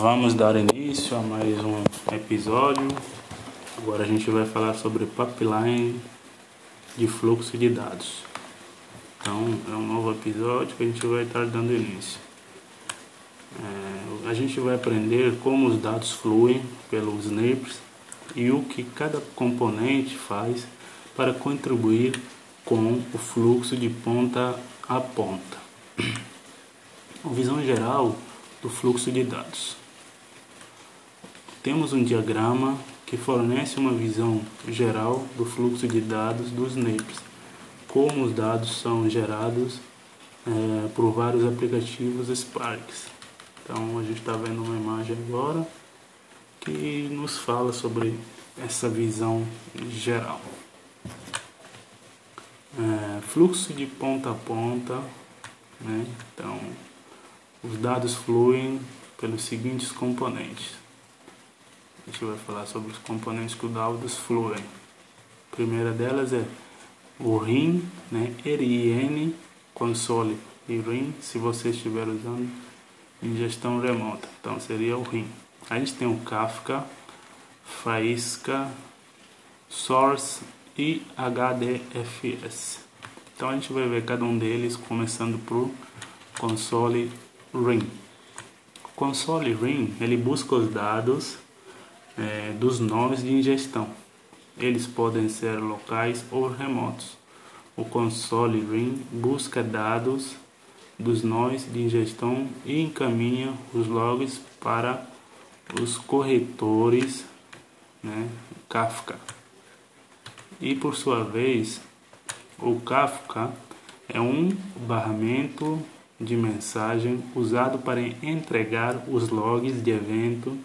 Vamos dar início a mais um episódio. Agora a gente vai falar sobre pipeline de fluxo de dados. Então é um novo episódio que a gente vai estar dando início. É, a gente vai aprender como os dados fluem pelos NIPs e o que cada componente faz para contribuir com o fluxo de ponta a ponta. Uma visão geral do fluxo de dados. Temos um diagrama que fornece uma visão geral do fluxo de dados dos NAPs, como os dados são gerados é, por vários aplicativos Sparks. Então a gente está vendo uma imagem agora que nos fala sobre essa visão geral. É, fluxo de ponta a ponta, né? então os dados fluem pelos seguintes componentes. A gente vai falar sobre os componentes que os dados fluem. A primeira delas é o RIN, né? RIN console e RIN, se você estiver usando em gestão remota. Então seria o RIN. A gente tem o Kafka, Faísca, Source e HDFS. Então a gente vai ver cada um deles começando por console Ring. O console Ring ele busca os dados é, dos nomes de ingestão. Eles podem ser locais ou remotos. O console Ring busca dados dos nomes de ingestão e encaminha os logs para os corretores né, Kafka. E por sua vez, o Kafka é um barramento de mensagem usado para entregar os logs de evento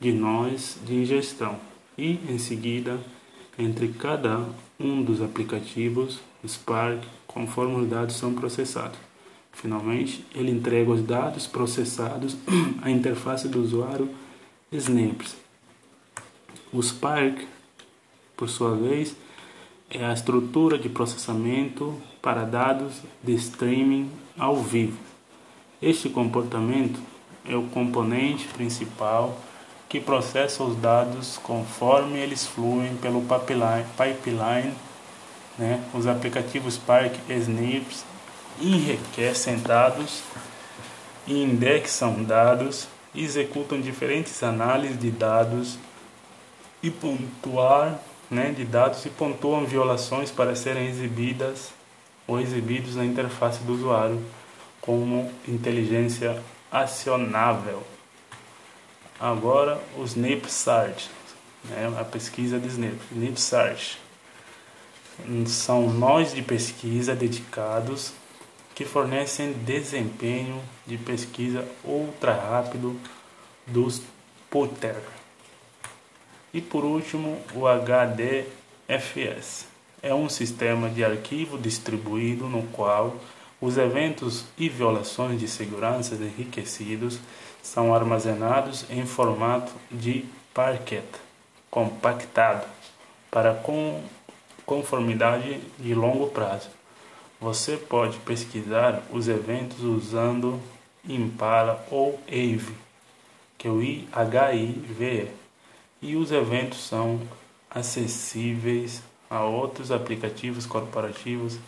de nós de ingestão e, em seguida, entre cada um dos aplicativos Spark conforme os dados são processados. Finalmente, ele entrega os dados processados à interface do usuário Snaps. O Spark, por sua vez, é a estrutura de processamento para dados de streaming ao vivo. Este comportamento é o componente principal que processa os dados conforme eles fluem pelo pipeline, pipeline né? os aplicativos Spark Snips enriquecem dados, indexam dados, executam diferentes análises de dados e pontuar né, de dados e pontuam violações para serem exibidas ou exibidos na interface do usuário como inteligência acionável. Agora, o Snip Search, né, a pesquisa de Snip Search. São nós de pesquisa dedicados que fornecem desempenho de pesquisa ultra rápido dos putter. E por último, o HDFS. É um sistema de arquivo distribuído no qual os eventos e violações de segurança enriquecidos são armazenados em formato de Parquet compactado para conformidade de longo prazo. Você pode pesquisar os eventos usando Impala ou AVE, que é o HIV, e os eventos são acessíveis a outros aplicativos corporativos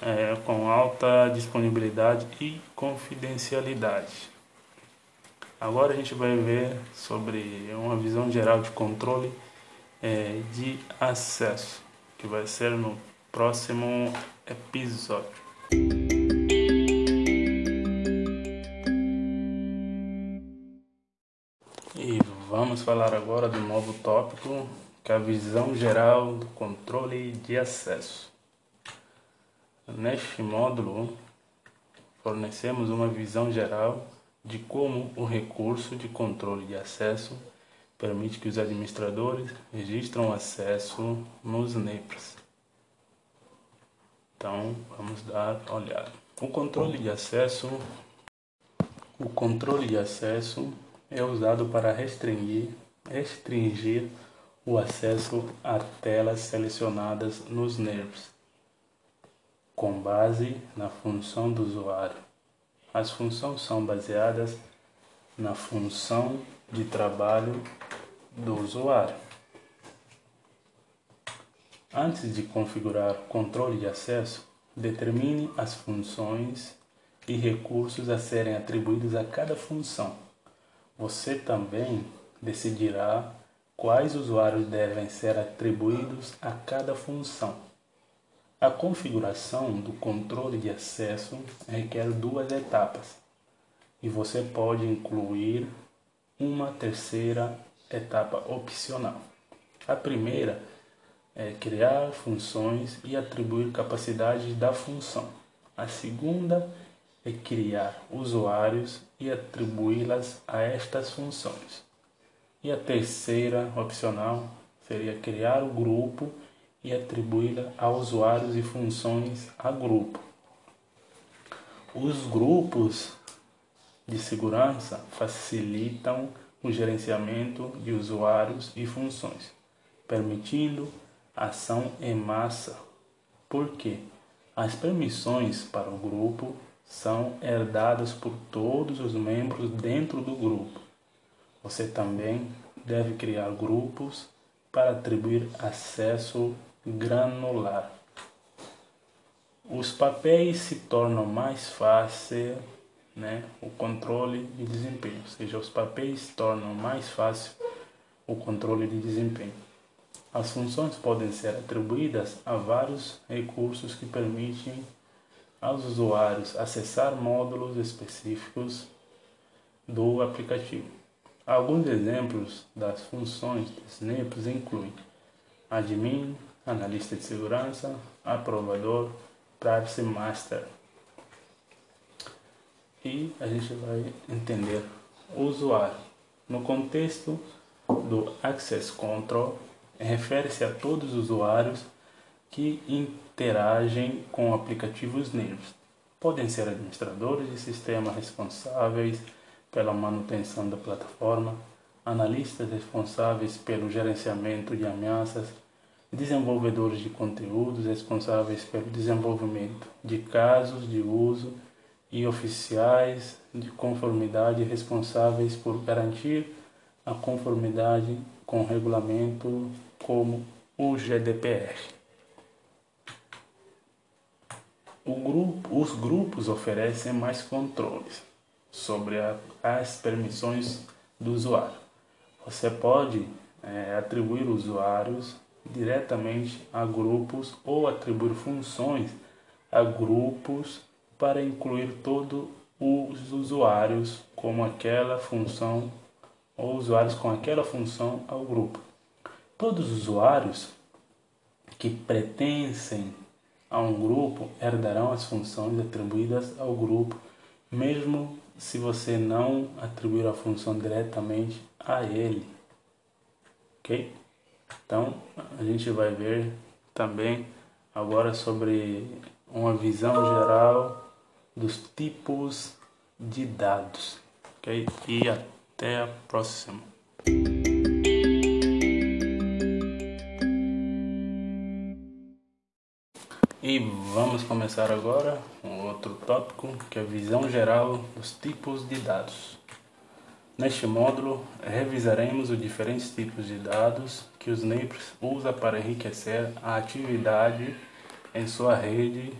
é, com alta disponibilidade e confidencialidade. Agora a gente vai ver sobre uma visão geral de controle é, de acesso, que vai ser no próximo episódio. E vamos falar agora do novo tópico, que é a visão geral do controle de acesso. Neste módulo, fornecemos uma visão geral de como o recurso de controle de acesso permite que os administradores registram acesso nos NEPs. Então, vamos dar uma olhada. O controle de acesso o controle de acesso é usado para restringir, restringir o acesso a telas selecionadas nos NERVs com base na função do usuário. As funções são baseadas na função de trabalho do usuário. Antes de configurar o controle de acesso, determine as funções e recursos a serem atribuídos a cada função. Você também decidirá quais usuários devem ser atribuídos a cada função. A configuração do controle de acesso requer duas etapas e você pode incluir uma terceira etapa opcional. A primeira é criar funções e atribuir capacidades da função. A segunda é criar usuários e atribuí-las a estas funções. E a terceira opcional seria criar o grupo e atribuí-la a usuários e funções a grupo. Os grupos de segurança facilitam o gerenciamento de usuários e funções, permitindo ação em massa, porque as permissões para o grupo são herdadas por todos os membros dentro do grupo. Você também deve criar grupos para atribuir acesso granular. Os papéis se tornam mais fácil, né, o controle de desempenho, ou seja, os papéis tornam mais fácil o controle de desempenho. As funções podem ser atribuídas a vários recursos que permitem aos usuários acessar módulos específicos do aplicativo. Alguns exemplos das funções de Snapes incluem admin, analista de segurança, aprovador, privacy master. E a gente vai entender o usuário. No contexto do Access Control, refere-se a todos os usuários que interagem com aplicativos NIRS. Podem ser administradores de sistema responsáveis pela manutenção da plataforma, analistas responsáveis pelo gerenciamento de ameaças, desenvolvedores de conteúdos responsáveis pelo desenvolvimento de casos de uso e oficiais de conformidade responsáveis por garantir a conformidade com o regulamento como o GDPR. Grupo, os grupos oferecem mais controles sobre a, as permissões do usuário. Você pode é, atribuir usuários diretamente a grupos ou atribuir funções a grupos para incluir todos os usuários como aquela função ou usuários com aquela função ao grupo. Todos os usuários que pertencem a um grupo herdarão as funções atribuídas ao grupo, mesmo se você não atribuir a função diretamente a ele. Ok? Então, a gente vai ver também agora sobre uma visão geral dos tipos de dados. Ok? E até a próxima. E vamos começar agora um outro tópico que é a visão geral dos tipos de dados. Neste módulo, revisaremos os diferentes tipos de dados que os NAPERS usa para enriquecer a atividade em sua rede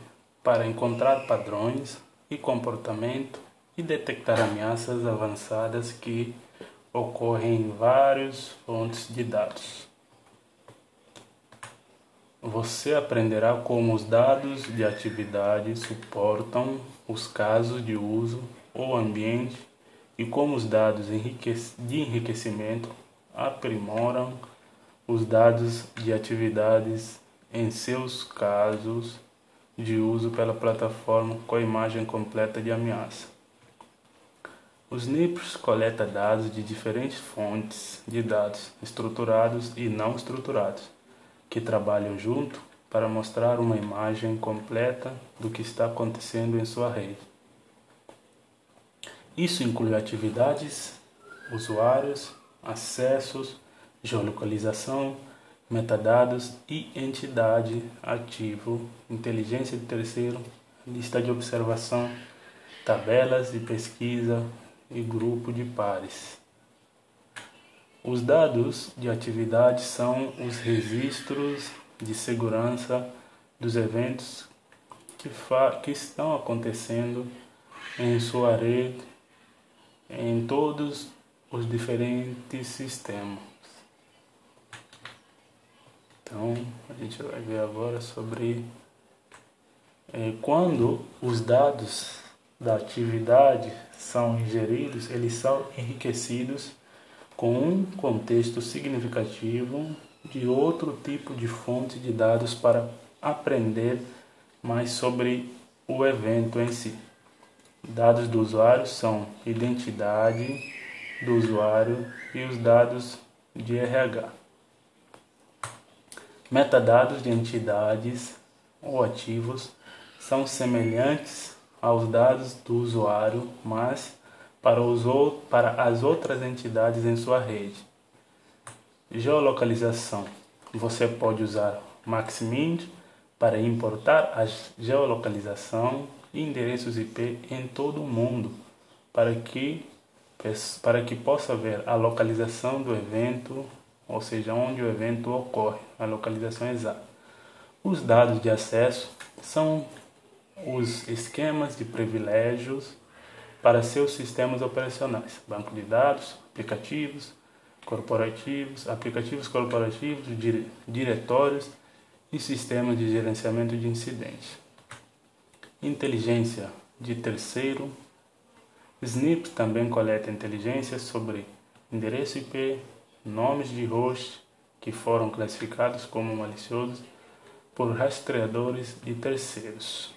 para encontrar padrões e comportamento e detectar ameaças avançadas que ocorrem em várias fontes de dados. Você aprenderá como os dados de atividade suportam os casos de uso ou ambiente e como os dados de enriquecimento aprimoram os dados de atividades em seus casos de uso pela plataforma com a imagem completa de ameaça. Os NIPs coletam dados de diferentes fontes de dados estruturados e não estruturados que trabalham junto para mostrar uma imagem completa do que está acontecendo em sua rede. Isso inclui atividades, usuários, acessos, geolocalização, metadados e entidade ativo, inteligência de terceiro, lista de observação, tabelas de pesquisa, e grupo de pares. Os dados de atividade são os registros de segurança dos eventos que, que estão acontecendo em sua rede em todos os diferentes sistemas. Então, a gente vai ver agora sobre é, quando os dados da atividade são ingeridos, eles são enriquecidos com um contexto significativo de outro tipo de fonte de dados para aprender mais sobre o evento em si. Dados do usuário são identidade do usuário e os dados de RH. Metadados de entidades ou ativos são semelhantes aos dados do usuário, mas para, os, para as outras entidades em sua rede. Geolocalização. Você pode usar Maxmind para importar a geolocalização e endereços IP em todo o mundo para que, para que possa ver a localização do evento, ou seja, onde o evento ocorre, a localização exata. Os dados de acesso são os esquemas de privilégios para seus sistemas operacionais, banco de dados, aplicativos corporativos, aplicativos corporativos, diretórios e sistemas de gerenciamento de incidentes. Inteligência de terceiro. Snip também coleta inteligência sobre endereço IP, nomes de host que foram classificados como maliciosos por rastreadores de terceiros.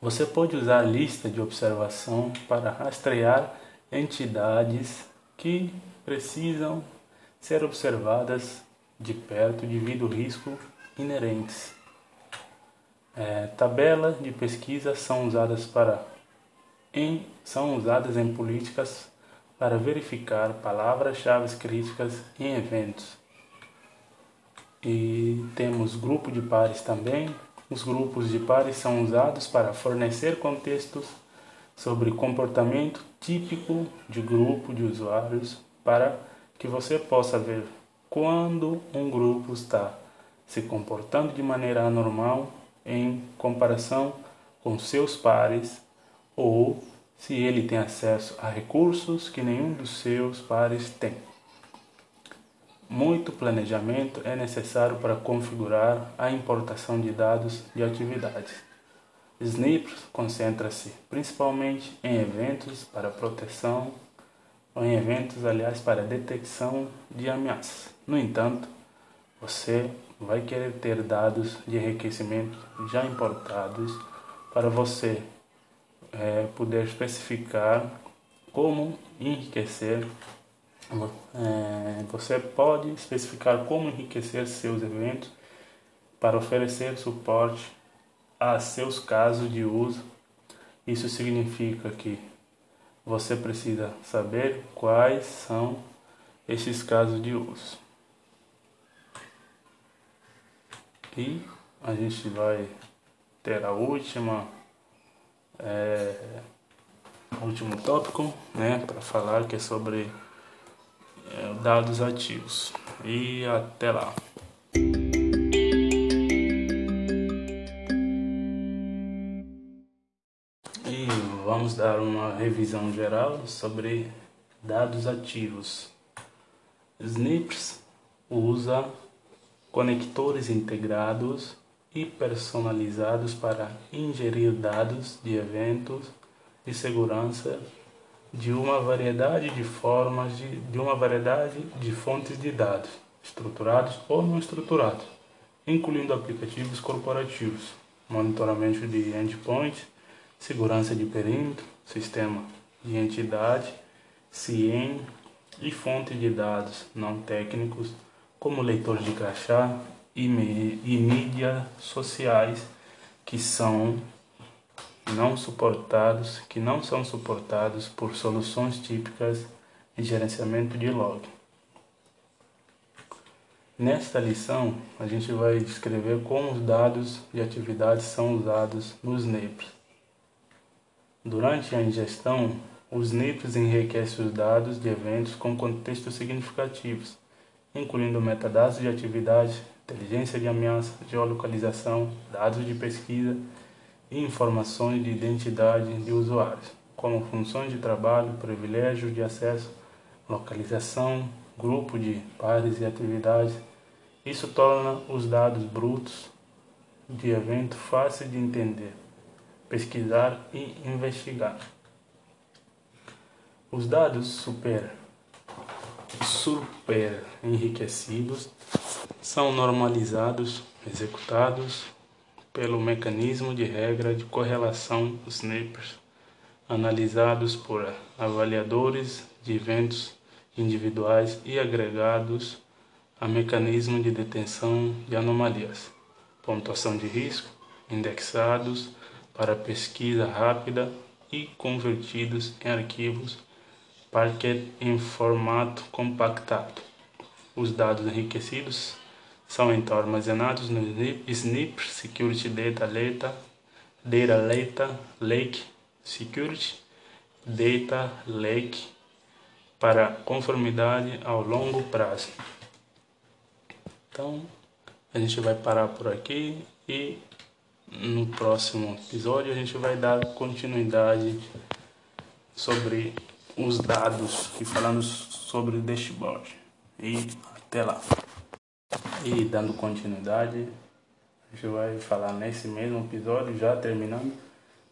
Você pode usar a lista de observação para rastrear entidades que precisam ser observadas de perto devido ao risco inerentes. É, tabelas de pesquisa são usadas para em, são usadas em políticas para verificar palavras-chave críticas em eventos. E temos grupo de pares também, os grupos de pares são usados para fornecer contextos sobre comportamento típico de grupo de usuários para que você possa ver quando um grupo está se comportando de maneira anormal em comparação com seus pares ou se ele tem acesso a recursos que nenhum dos seus pares tem. Muito planejamento é necessário para configurar a importação de dados de atividades. Snips concentra-se principalmente em eventos para proteção ou em eventos, aliás, para detecção de ameaças. No entanto, você vai querer ter dados de enriquecimento já importados para você é, poder especificar como enriquecer é, você pode especificar como enriquecer seus eventos para oferecer suporte a seus casos de uso. Isso significa que você precisa saber quais são esses casos de uso. E a gente vai ter a última, é, último tópico, né, para falar que é sobre é, dados ativos. E até lá. E vamos dar uma revisão geral sobre dados ativos. Snips usa conectores integrados e personalizados para ingerir dados de eventos de segurança de uma variedade de formas de, de uma variedade de fontes de dados, estruturados ou não estruturados, incluindo aplicativos corporativos, monitoramento de endpoint, segurança de perímetro, sistema de entidade, CIEM e fonte de dados não técnicos, como leitor de crachá e, e mídias sociais, que são não suportados que não são suportados por soluções típicas de gerenciamento de log. Nesta lição, a gente vai descrever como os dados de atividades são usados nos NAPs. Durante a ingestão Os NIPs enriquecem os dados de eventos com contextos significativos, incluindo metadados de atividade, inteligência de ameaça, geolocalização, dados de pesquisa e informações de identidade de usuários, como funções de trabalho, privilégios de acesso, localização, grupo de pares e atividades. Isso torna os dados brutos de evento fáceis de entender, pesquisar e investigar. Os dados super, super enriquecidos são normalizados, executados pelo mecanismo de regra de correlação SNAPers, analisados por avaliadores de eventos individuais e agregados a mecanismo de detenção de anomalias, pontuação de risco, indexados para pesquisa rápida e convertidos em arquivos Em formato compactado. Os dados enriquecidos são então armazenados no SNP Security Data Lake, Data Lake, Lake Security Data Lake para conformidade ao longo prazo. Então, a gente vai parar por aqui e no próximo episódio a gente vai dar continuidade sobre os dados e falando sobre o dashboard. E até lá. E dando continuidade, a gente vai falar nesse mesmo episódio, já terminando.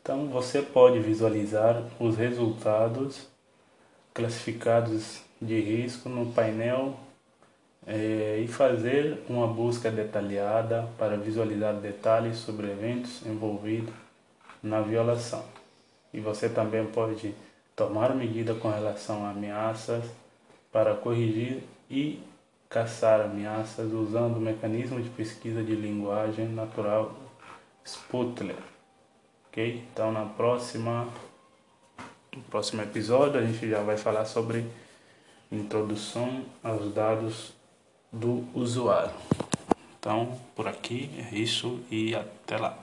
Então você pode visualizar os resultados classificados de risco no painel é, e fazer uma busca detalhada para visualizar detalhes sobre eventos envolvidos na violação. E você também pode tomar medida com relação a ameaças para corrigir e caçar ameaças usando o mecanismo de pesquisa de linguagem natural Sputler. Ok? Então na próxima no próximo episódio a gente já vai falar sobre introdução aos dados do usuário. Então, por aqui é isso e até lá.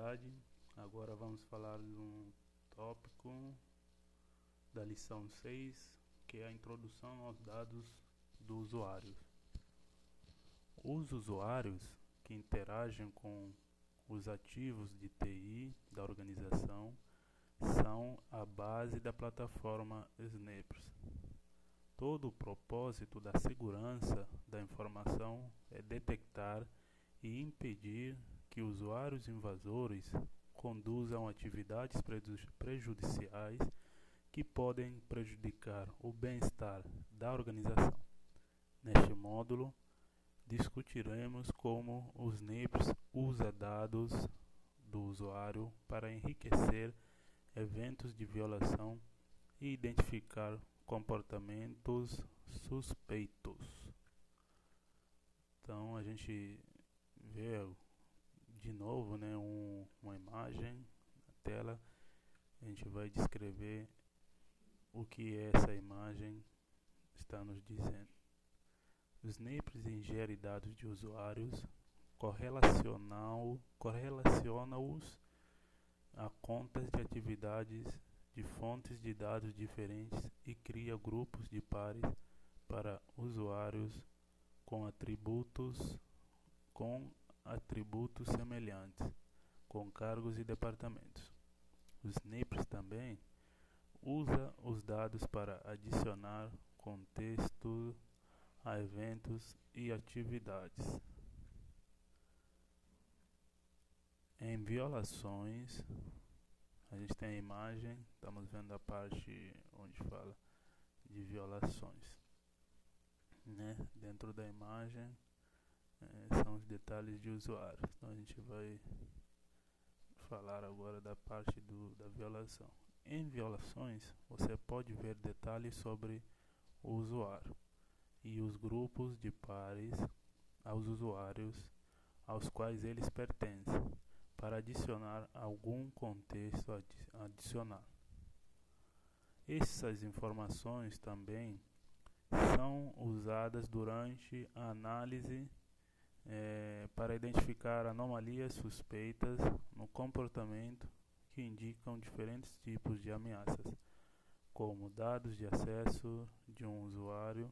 Continuidade. Agora vamos falar de um tópico da lição 6, que é a introdução aos dados do usuário. Os usuários que interagem com os ativos de TI da organização são a base da plataforma Snapers. Todo o propósito da segurança da informação é detectar e impedir que usuários invasores conduzam atividades prejudiciais que podem prejudicar o bem-estar da organização. Neste módulo, discutiremos como os NIPs usa dados do usuário para enriquecer eventos de violação e identificar comportamentos suspeitos. Então a gente vê de novo né, um, uma imagem na tela, a gente vai descrever o que essa imagem está nos dizendo. Os NIPs ingerem dados de usuários, correlaciona-os a contas de atividades de fontes de dados diferentes e cria grupos de pares para usuários com atributos com atributos semelhantes, com cargos e departamentos. Os NIPs também usa os dados para adicionar contexto a eventos e atividades. Em violações, a gente tem a imagem, estamos vendo a parte onde fala de violações. Né? Dentro da imagem é, são os detalhes de usuário. Então a gente vai falar agora da parte do, da violação. Em violações, você pode ver detalhes sobre o usuário e os grupos de pares aos usuários aos quais eles pertencem, para adicionar algum contexto adicional. Essas informações também são usadas durante a análise é, para identificar anomalias suspeitas no comportamento que indicam diferentes tipos de ameaças, como dados de acesso de um usuário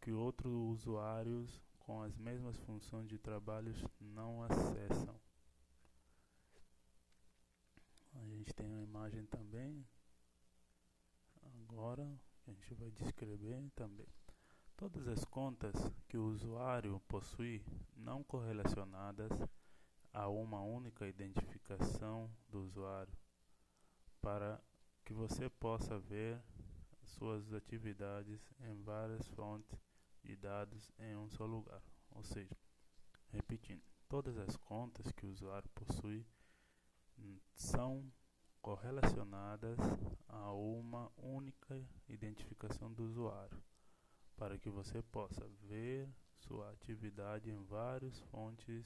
que outros usuários com as mesmas funções de trabalho não acessam. A gente tem uma imagem também. Agora a gente vai descrever também. Todas as contas que o usuário possui não correlacionadas a uma única identificação do usuário para que você possa ver suas atividades em várias fontes de dados em um só lugar. Ou seja, repetindo, todas as contas que o usuário possui são correlacionadas a uma única identificação do usuário, para que você possa ver sua atividade em várias fontes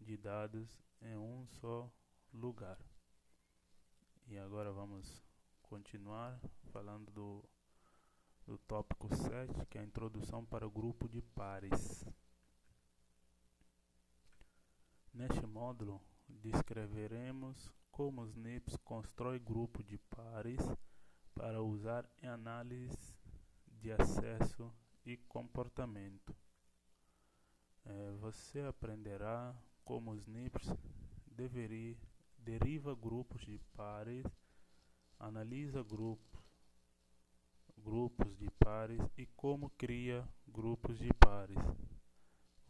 de dados em um só lugar. E agora vamos continuar falando do, do tópico 7, que é a introdução para o grupo de pares. Neste módulo, descreveremos como os NIPS constrói grupo de pares para usar em análise de acesso e comportamento. É, você aprenderá como os NIPS deveria, deriva grupos de pares, analisa grupos, grupos de pares e como cria grupos de pares.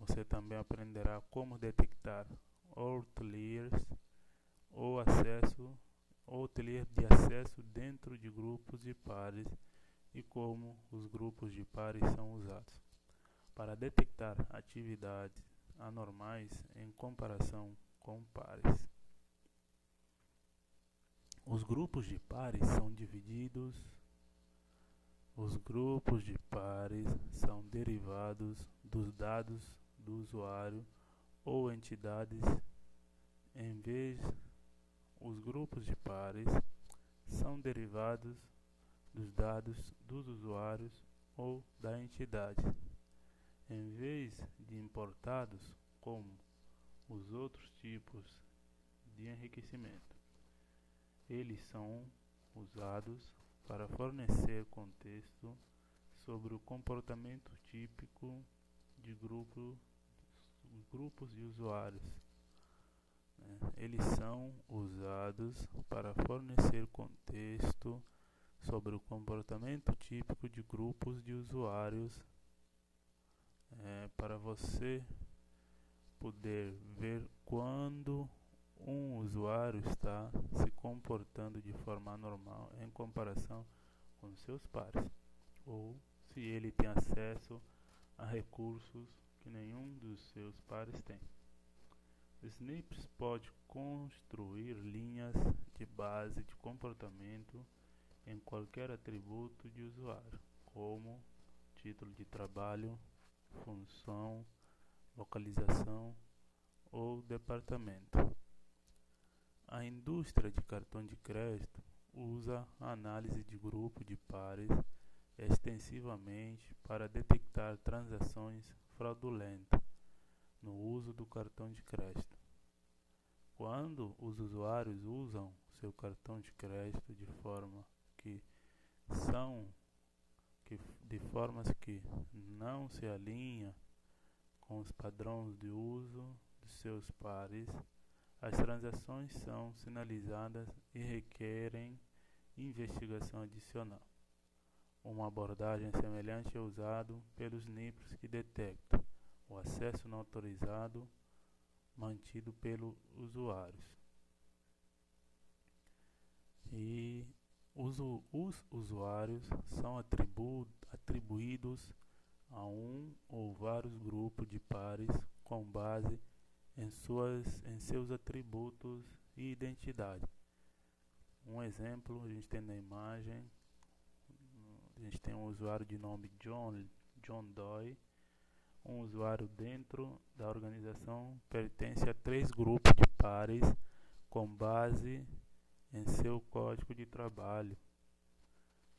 Você também aprenderá como detectar outliers ou acesso outlier de acesso dentro de grupos de pares e como os grupos de pares são usados para detectar atividades anormais em comparação com pares. Os grupos de pares são divididos. Os grupos de pares são derivados dos dados do usuário ou entidades. Em vez, os grupos de pares são derivados dos dados dos usuários ou da entidade em vez de importados como os outros tipos de enriquecimento. Eles são usados para fornecer contexto sobre o comportamento típico de grupo, grupos de usuários. Né? Eles são usados para fornecer contexto sobre o comportamento típico de grupos de usuários é, para você poder ver quando um usuário está se comportando de forma normal em comparação com seus pares, ou se ele tem acesso a recursos que nenhum dos seus pares tem. Snips pode construir linhas de base de comportamento em qualquer atributo de usuário, como título de trabalho, função, localização ou departamento. A indústria de cartão de crédito usa a análise de grupo de pares extensivamente para detectar transações fraudulentas no uso do cartão de crédito. Quando os usuários usam seu cartão de crédito de forma que são que, de formas que não se alinha com os padrões de uso de seus pares, as transações são sinalizadas e requerem investigação adicional. Uma abordagem semelhante é usada pelos NIPs que detectam o acesso não autorizado mantido pelos usuários. E os, os usuários são atribu atribuídos a um ou vários grupos de pares com base em, suas, em seus atributos e identidade. Um exemplo a gente tem na imagem, a gente tem um usuário de nome John, John Doe, um usuário dentro da organização pertence a três grupos de pares com base em seu código de trabalho,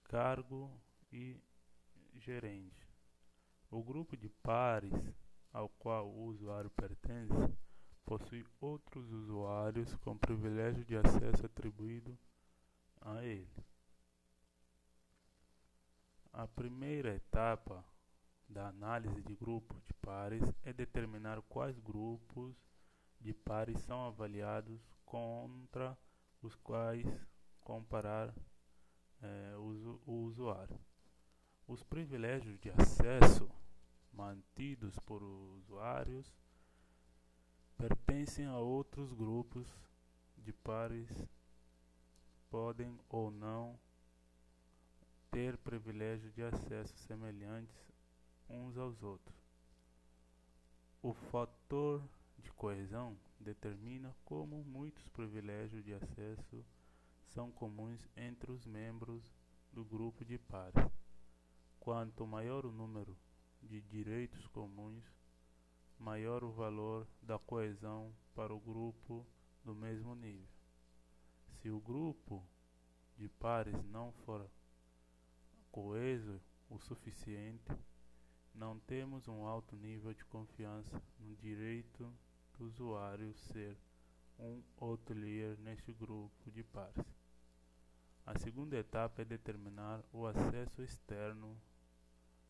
cargo e gerente. O grupo de pares ao qual o usuário pertence possui outros usuários com privilégio de acesso atribuído a ele. A primeira etapa da análise de grupo de pares é determinar quais grupos de pares são avaliados contra os quais comparar é, o, o usuário. Os privilégios de acesso mantidos por usuários pertencem a outros grupos de pares podem ou não ter privilégio de acesso semelhantes uns aos outros. O fator de coesão determina como muitos privilégios de acesso são comuns entre os membros do grupo de pares. Quanto maior o número de direitos comuns, maior o valor da coesão para o grupo do mesmo nível. Se o grupo de pares não for coeso o suficiente, não temos um alto nível de confiança no direito do usuário ser um hotelier neste grupo de pares. A segunda etapa é determinar o acesso externo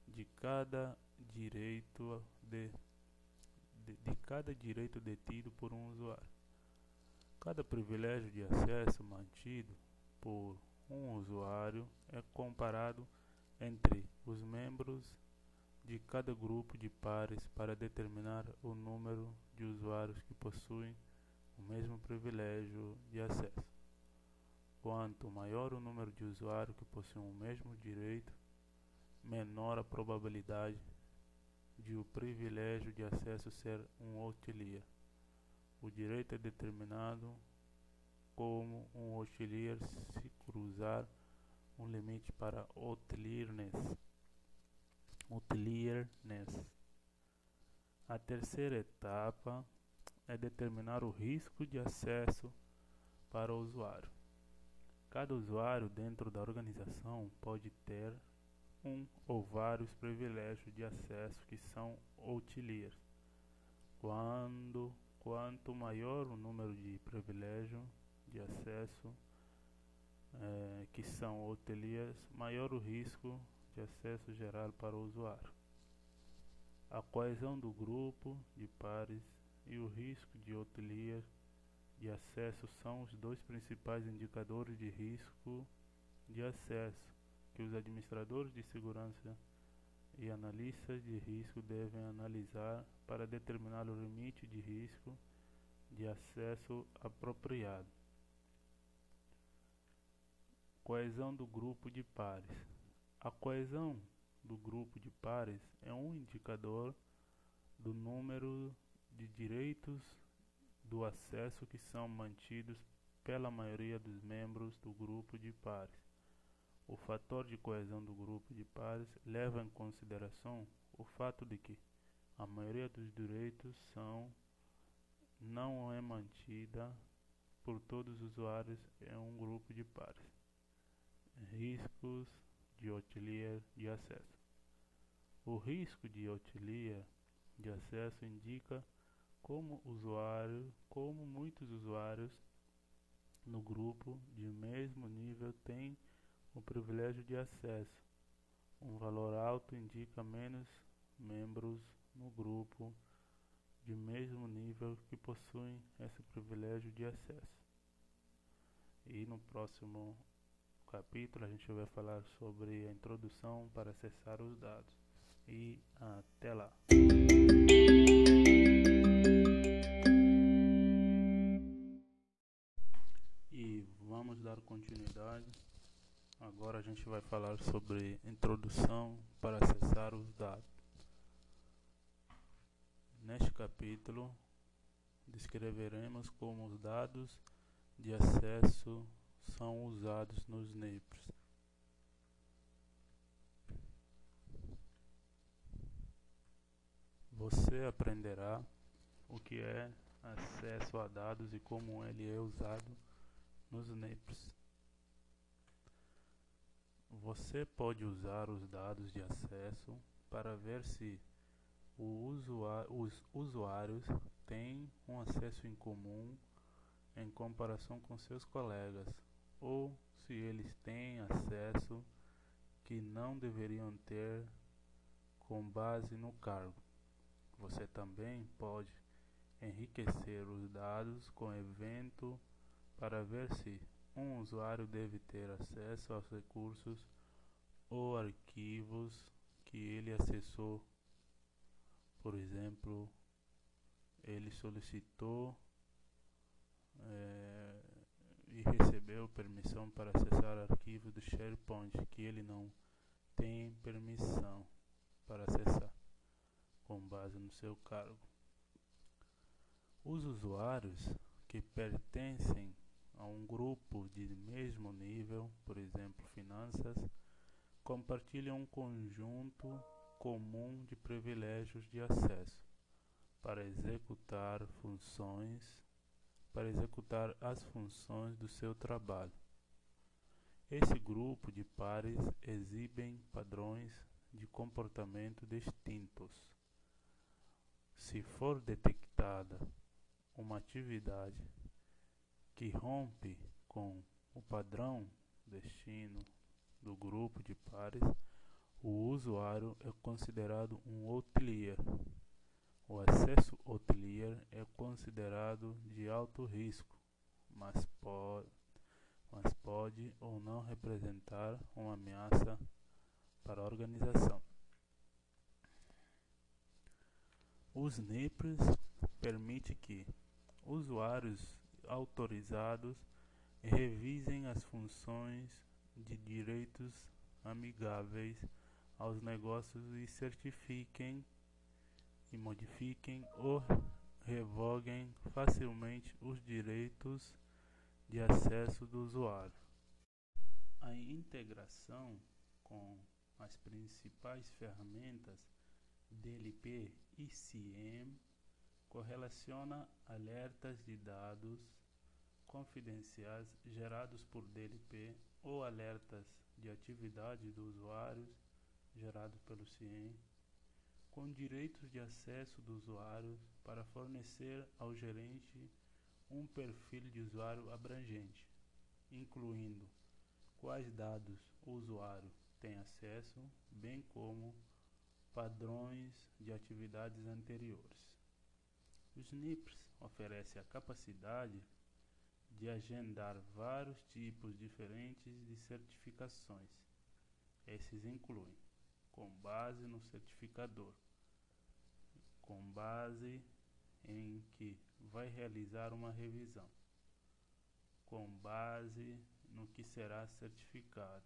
de cada direito de, de, de cada direito detido por um usuário. Cada privilégio de acesso mantido por um usuário é comparado entre os membros de cada grupo de pares para determinar o número de usuários que possuem o mesmo privilégio de acesso. Quanto maior o número de usuários que possuem o mesmo direito, menor a probabilidade de o privilégio de acesso ser um hotelier. O direito é determinado como um hotelier se cruzar um limite para hotelierness. Hotelierness. A terceira etapa é determinar o risco de acesso para o usuário. Cada usuário dentro da organização pode ter um ou vários privilégios de acesso que são outliers. Quando quanto maior o número de privilégios de acesso é, que são outliers, maior o risco de acesso geral para o usuário. A coesão do grupo de pares e o risco de outlier de acesso são os dois principais indicadores de risco de acesso que os administradores de segurança e analistas de risco devem analisar para determinar o limite de risco de acesso apropriado. Coesão do grupo de pares. A coesão do grupo de pares é um indicador do número de direitos do acesso que são mantidos pela maioria dos membros do grupo de pares. O fator de coesão do grupo de pares leva em consideração o fato de que a maioria dos direitos são não é mantida por todos os usuários em um grupo de pares. Riscos de outlier de acesso. O risco de outlier de acesso indica como usuário, como muitos usuários no grupo de mesmo nível têm o privilégio de acesso. Um valor alto indica menos membros no grupo de mesmo nível que possuem esse privilégio de acesso. E no próximo capítulo a gente vai falar sobre a introdução para acessar os dados. E até lá. E vamos dar continuidade Agora a gente vai falar sobre introdução para acessar os dados. Neste capítulo, descreveremos como os dados de acesso são usados nos NIPs. Você aprenderá o que é acesso a dados e como ele é usado nos NIPs. Você pode usar os dados de acesso para ver se os usuários têm um acesso em comum em comparação com seus colegas, ou se eles têm acesso que não deveriam ter com base no cargo. Você também pode enriquecer os dados com evento para ver se um usuário deve ter acesso aos recursos ou arquivos que ele acessou. Por exemplo, ele solicitou é, e recebeu permissão para acessar arquivos do SharePoint que ele não tem permissão para acessar com base no seu cargo. Os usuários que pertencem a um grupo de mesmo nível, por exemplo, finanças, compartilham um conjunto comum de privilégios de acesso para executar funções, para executar as funções do seu trabalho. Esse grupo de pares exibem padrões de comportamento distintos. Se for detectada uma atividade que rompe com o padrão destino do grupo de pares, o usuário é considerado um outlier. O acesso outlier é considerado de alto risco, mas pode, mas pode ou não representar uma ameaça para a organização. Os NIPs permite que usuários autorizados revisem as funções de direitos amigáveis aos negócios e certifiquem e modifiquem ou revoguem facilmente os direitos de acesso do usuário. A integração com as principais ferramentas DLP e CIEM correlaciona alertas de dados confidenciais gerados por DLP ou alertas de atividade do usuário gerados pelo CIEM com direitos de acesso do usuário para fornecer ao gerente um perfil de usuário abrangente, incluindo quais dados o usuário tem acesso, bem como padrões de atividades anteriores. O SNIPS oferece a capacidade de agendar vários tipos diferentes de certificações. Esses incluem, com base no certificador, com base em que vai realizar uma revisão, com base no que será certificado,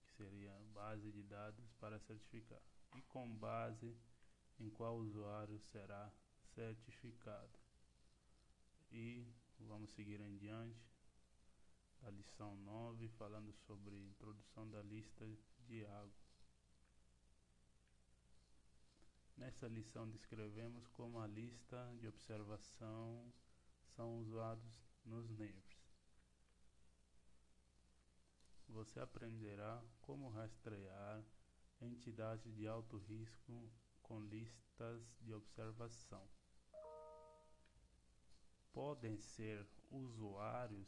que seria base de dados para certificar, e com base em qual usuário será certificado. E vamos seguir em diante da lição 9, falando sobre introdução da lista de água. Nessa lição descrevemos como a lista de observação são usados nos NERVs. Você aprenderá como rastrear entidades de alto risco com listas de observação podem ser usuários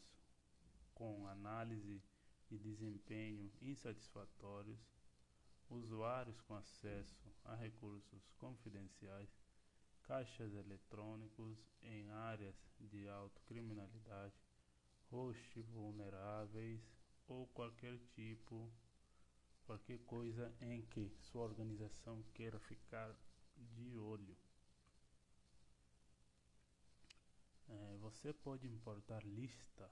com análise de desempenho insatisfatórios, usuários com acesso a recursos confidenciais, caixas eletrônicos em áreas de alta criminalidade, hosts vulneráveis ou qualquer tipo, qualquer coisa em que sua organização queira ficar de olho. É, você pode importar lista,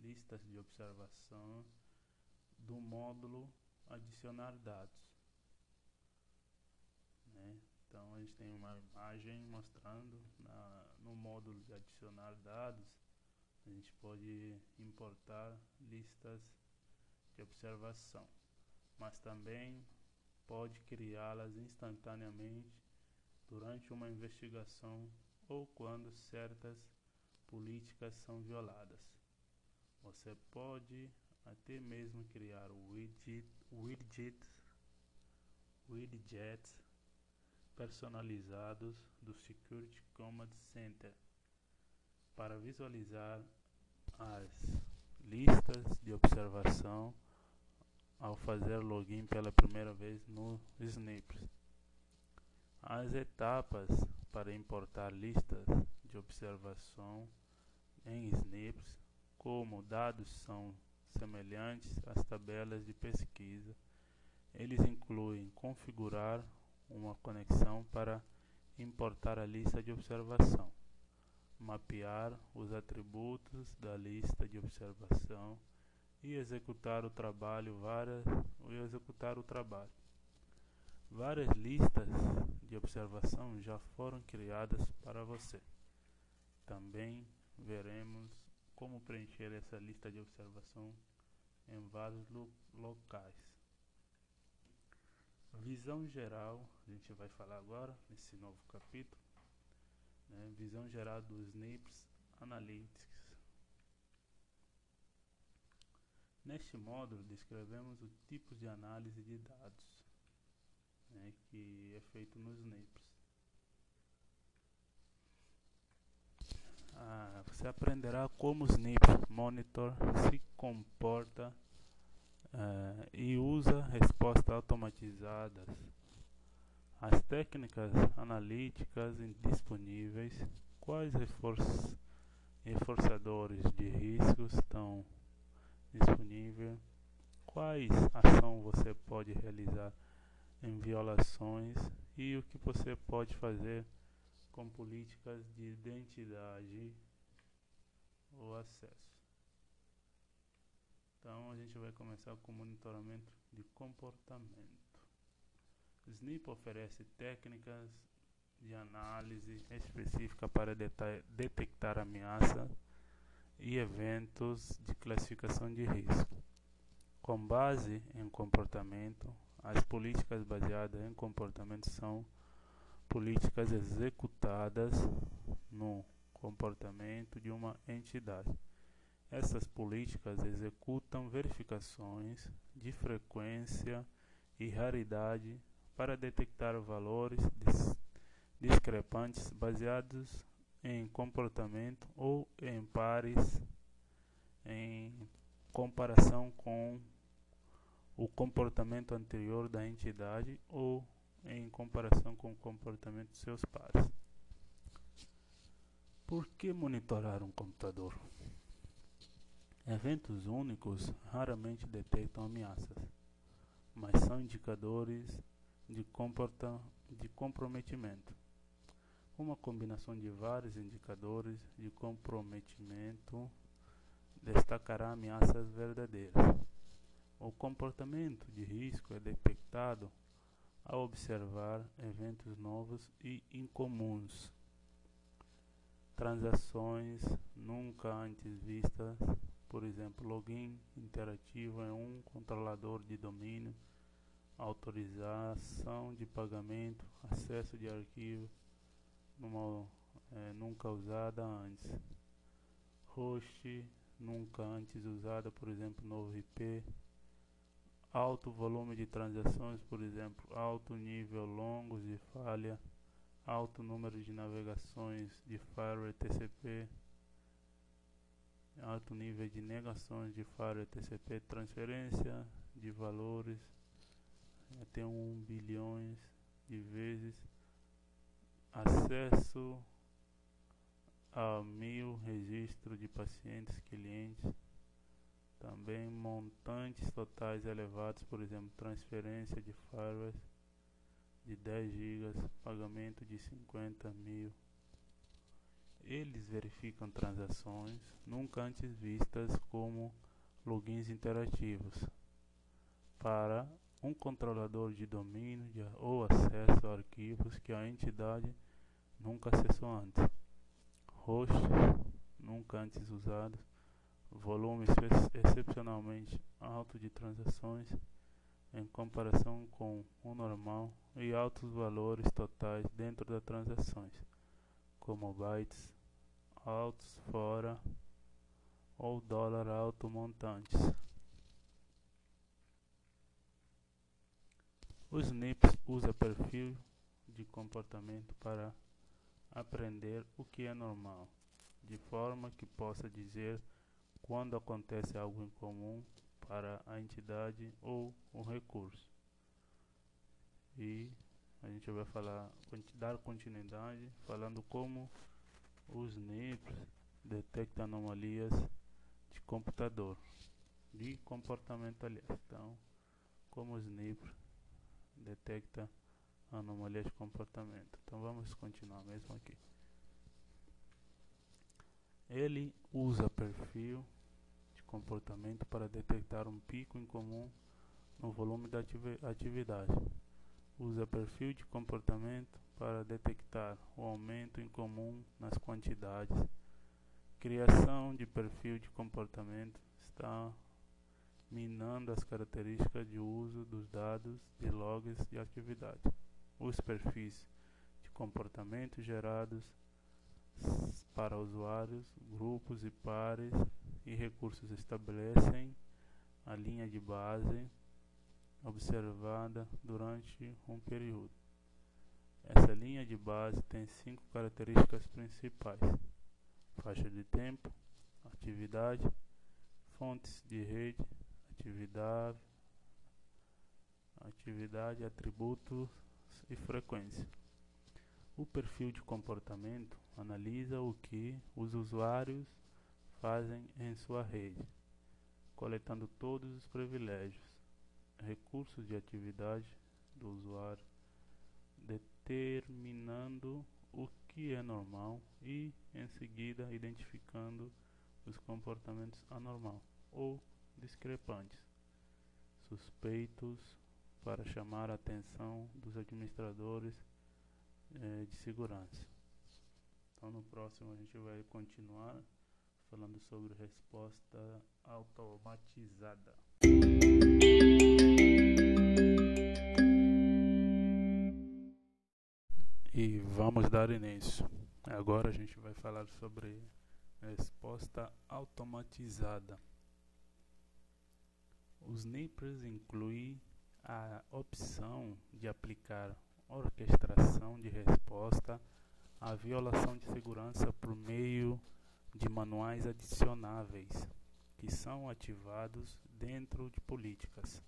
listas de observação do módulo adicionar dados. Né? Então a gente tem uma imagem mostrando na, no módulo de adicionar dados a gente pode importar listas de observação, mas também pode criá-las instantaneamente durante uma investigação ou quando certas políticas são violadas. Você pode até mesmo criar widget, widget, widget personalizados do Security Command Center para visualizar as listas de observação ao fazer login pela primeira vez no Snips. As etapas para importar listas de observação em Snips, como dados são semelhantes às tabelas de pesquisa, eles incluem configurar uma conexão para importar a lista de observação, mapear os atributos da lista de observação e executar o trabalho várias e executar o trabalho. Várias listas de observação já foram criadas para você. Também veremos como preencher essa lista de observação em vários lo locais. Visão geral, a gente vai falar agora nesse novo capítulo. Né? Visão geral dos SNPs Analytics. Neste módulo descrevemos os tipos de análise de dados né, que é feito nos SNPs. Ah, você aprenderá como o SNP Monitor se comporta uh, e usa respostas automatizadas. As técnicas analíticas disponíveis, quais reforçadores de riscos estão disponíveis, quais ação você pode realizar em violações e o que você pode fazer com políticas de identidade ou acesso. Então a gente vai começar com monitoramento de comportamento. O SNP oferece técnicas de análise específica para detectar ameaças e eventos de classificação de risco. Com base em comportamento, as políticas baseadas em comportamento são políticas executadas no comportamento de uma entidade. Essas políticas executam verificações de frequência e raridade para detectar valores discrepantes baseados em comportamento ou em pares em comparação com o comportamento anterior da entidade ou em comparação com o comportamento de seus pares. Por que monitorar um computador? Eventos únicos raramente detectam ameaças, mas são indicadores de, de comprometimento. Uma combinação de vários indicadores de comprometimento destacará ameaças verdadeiras. O comportamento de risco é detectado ao observar eventos novos e incomuns, transações nunca antes vistas por exemplo, login interativo é um controlador de domínio, autorização de pagamento, acesso de arquivo numa, é, nunca usada antes, host nunca antes usada, por exemplo, novo IP, alto volume de transações, por exemplo, alto nível longos de falha, alto número de navegações de firewall TCP alto nível de negações de firewall TCP, transferência de valores até 1 bilhões de vezes, acesso a mil registros de pacientes clientes, também montantes totais elevados, por exemplo, transferência de firewalls de 10 GB, pagamento de 50 mil. Eles verificam transações nunca antes vistas como logins interativos. Para um controlador de domínio de, ou acesso a arquivos que a entidade nunca acessou antes. Host nunca antes usados, volume excepcionalmente alto de transações em comparação com o normal e altos valores totais dentro das transações como bytes altos fora ou dólar alto montantes. O SNIPS usa perfil de comportamento para aprender o que é normal, de forma que possa dizer quando acontece algo incomum para a entidade ou o recurso. E a gente vai falar, dar continuidade, falando como os NIPs detectam anomalias de computador, de comportamento aliás. Então, como os NIPs detecta anomalias de comportamento. Então vamos continuar mesmo aqui. Ele usa perfil comportamento para detectar um pico em comum no volume da atividade. Usa perfil de comportamento para detectar o aumento em comum nas quantidades. Criação de perfil de comportamento está minando as características de uso dos dados de logs de atividade. Os perfis de comportamento gerados para usuários, grupos e pares e recursos estabelecem a linha de base observada durante um período. Essa linha de base tem cinco características principais: faixa de tempo, atividade, fontes de rede, atividade, atividade, atributos e frequência. O perfil de comportamento analisa o que os usuários fazem em sua rede, coletando todos os privilégios, recursos de atividade do usuário, determinando o que é normal e, em seguida, identificando os comportamentos anormal ou discrepantes, suspeitos para chamar a atenção dos administradores eh, de segurança. Então no próximo a gente vai continuar falando sobre resposta automatizada. E vamos dar início. Agora a gente vai falar sobre resposta automatizada. Os NIPers incluem a opção de aplicar orquestração de resposta à violação de segurança por meio de manuais adicionáveis que são ativados dentro de políticas.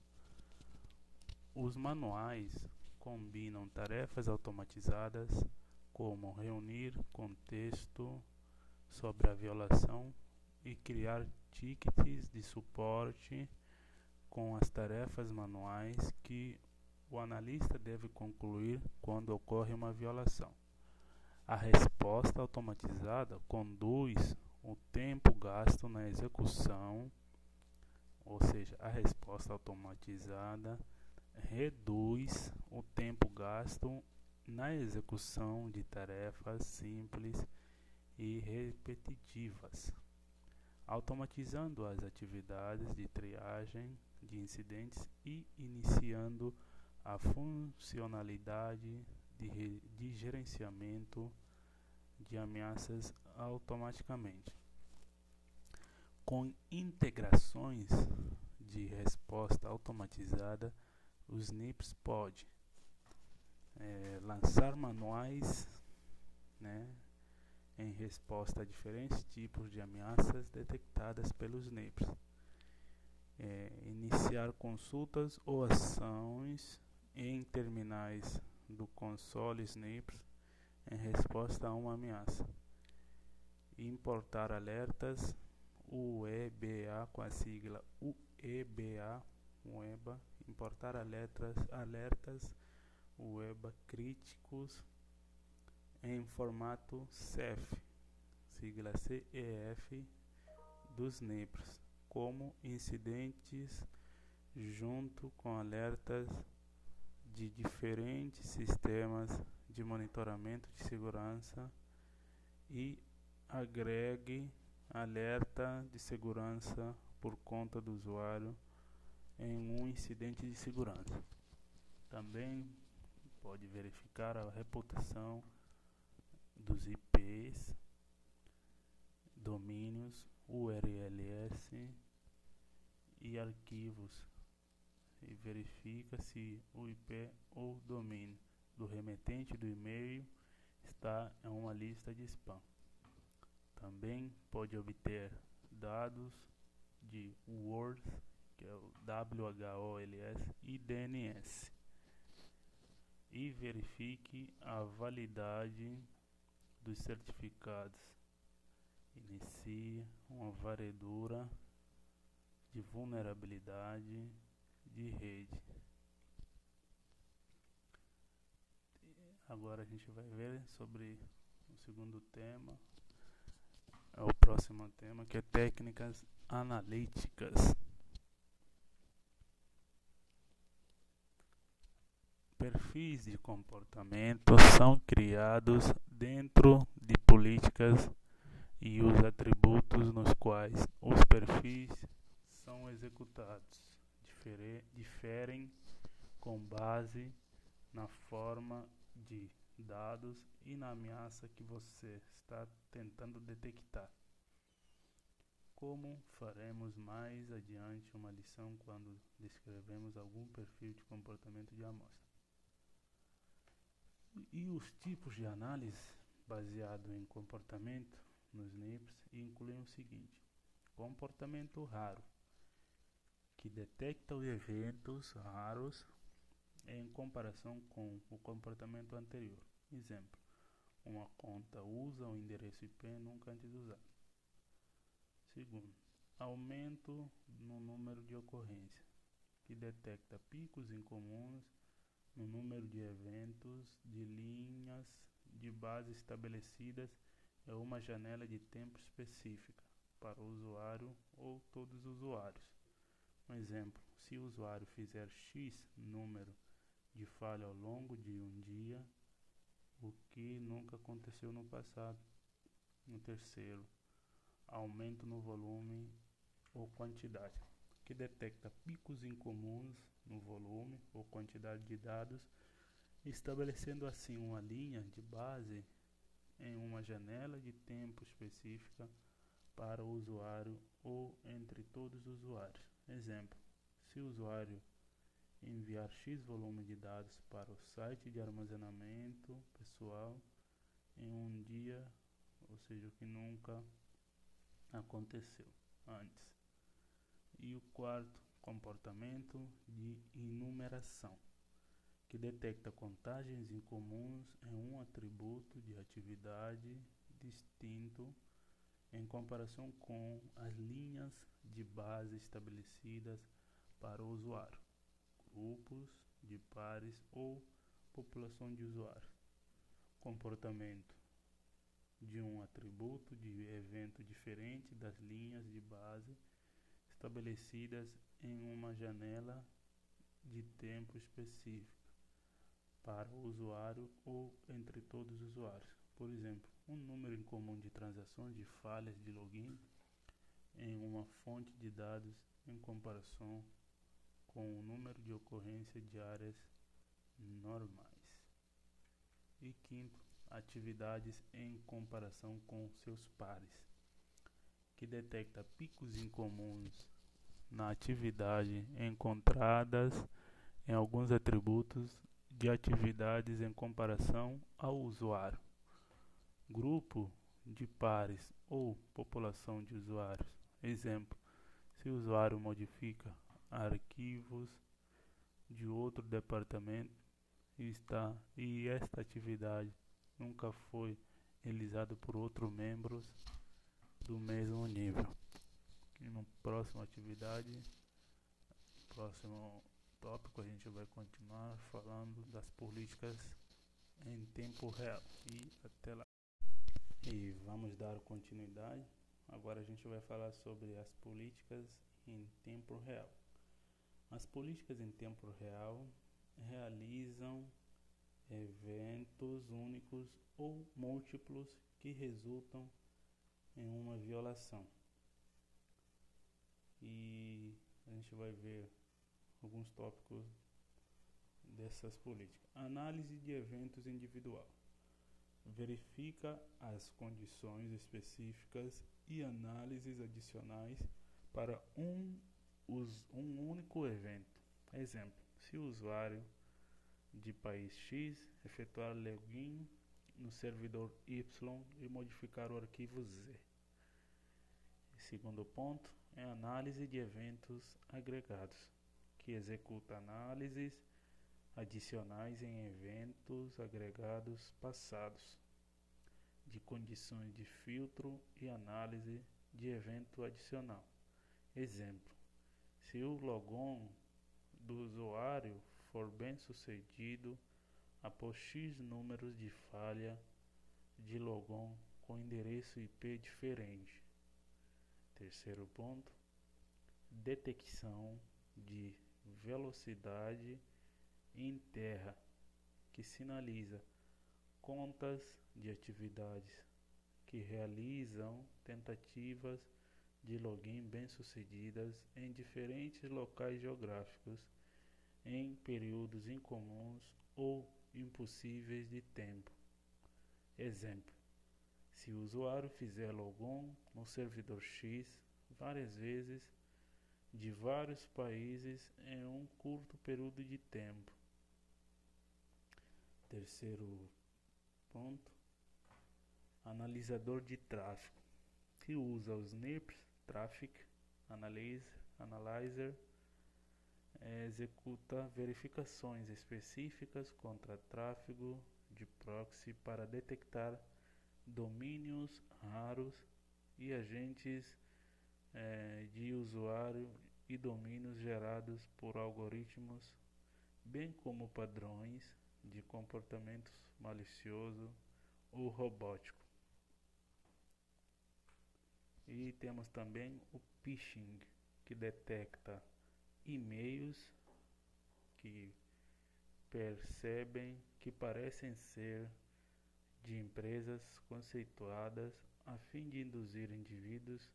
Os manuais combinam tarefas automatizadas como reunir contexto sobre a violação e criar tickets de suporte com as tarefas manuais que o analista deve concluir quando ocorre uma violação. A resposta automatizada conduz o tempo gasto na execução, ou seja, a resposta automatizada reduz o tempo gasto na execução de tarefas simples e repetitivas, automatizando as atividades de triagem de incidentes e iniciando a funcionalidade de, de gerenciamento de ameaças automaticamente. Com integrações de resposta automatizada, os NIPS pode é, lançar manuais né, em resposta a diferentes tipos de ameaças detectadas pelos NIPS é, iniciar consultas ou ações em terminais do console Sniper em resposta a uma ameaça. Importar alertas UEBA com a sigla UEBA, UEBA importar alertas, alertas UEBA críticos em formato CEF, sigla CEF dos NIPRs como incidentes junto com alertas de diferentes sistemas de monitoramento de segurança e agregue alerta de segurança por conta do usuário em um incidente de segurança. Também pode verificar a reputação dos IPs, domínios URLs e arquivos e verifica se o IP ou domínio do remetente do e-mail está em uma lista de spam. Também pode obter dados de words, que é o WHOLS e DNS. E verifique a validade dos certificados. Inicie uma varredura de vulnerabilidade de rede. Agora a gente vai ver sobre o segundo tema, é o próximo tema que é técnicas analíticas. Perfis de comportamento são criados dentro de políticas e os atributos nos quais os perfis são executados diferem com base na forma de dados e na ameaça que você está tentando detectar. Como faremos mais adiante uma lição quando descrevemos algum perfil de comportamento de amostra. E os tipos de análise baseado em comportamento nos NIPS incluem o seguinte: comportamento raro, que detecta os eventos raros em comparação com o comportamento anterior. Exemplo: uma conta usa o endereço IP nunca antes usado. Segundo, aumento no número de ocorrências, que detecta picos incomuns no número de eventos de linhas de base estabelecidas em uma janela de tempo específica para o usuário ou todos os usuários. Um exemplo, se o usuário fizer X número de falha ao longo de um dia, o que nunca aconteceu no passado. No terceiro, aumento no volume ou quantidade, que detecta picos incomuns no volume ou quantidade de dados, estabelecendo assim uma linha de base em uma janela de tempo específica para o usuário ou entre todos os usuários. Exemplo: se o usuário enviar X volume de dados para o site de armazenamento pessoal em um dia, ou seja, o que nunca aconteceu antes. E o quarto, comportamento de enumeração, que detecta contagens incomuns em um atributo de atividade distinto em comparação com as linhas de base estabelecidas para o usuário grupos de pares ou população de usuários. Comportamento de um atributo de evento diferente das linhas de base estabelecidas em uma janela de tempo específica para o usuário ou entre todos os usuários. Por exemplo, um número incomum de transações de falhas de login em uma fonte de dados em comparação com o número de ocorrências diárias normais. E quinto, atividades em comparação com seus pares, que detecta picos incomuns na atividade encontradas em alguns atributos de atividades em comparação ao usuário. Grupo de pares ou população de usuários. Exemplo: se o usuário modifica arquivos de outro departamento e está e esta atividade nunca foi realizada por outros membros do mesmo nível. E no próximo atividade, próximo tópico a gente vai continuar falando das políticas em tempo real e até lá. E vamos dar continuidade. Agora a gente vai falar sobre as políticas em tempo real. As políticas em tempo real realizam eventos únicos ou múltiplos que resultam em uma violação. E a gente vai ver alguns tópicos dessas políticas. Análise de eventos individual. Verifica as condições específicas e análises adicionais para um um único evento. Exemplo: se o usuário de país X, efetuar login no servidor Y e modificar o arquivo Z. Segundo ponto é análise de eventos agregados, que executa análises adicionais em eventos agregados passados, de condições de filtro e análise de evento adicional. Exemplo: se o logon do usuário for bem sucedido após X números de falha de logon com endereço IP diferente. Terceiro ponto: detecção de velocidade em terra, que sinaliza contas de atividades que realizam tentativas de login bem-sucedidas em diferentes locais geográficos em períodos incomuns ou impossíveis de tempo. Exemplo: se o usuário fizer login no servidor X várias vezes de vários países em um curto período de tempo. Terceiro ponto: analisador de tráfego, que usa os NIRPs Traffic Analyzer, Analyzer é, executa verificações específicas contra tráfego de proxy para detectar domínios raros e agentes é, de usuário e domínios gerados por algoritmos, bem como padrões de comportamento malicioso ou robótico. E temos também o phishing, que detecta e-mails que percebem que parecem ser de empresas conceituadas a fim de induzir indivíduos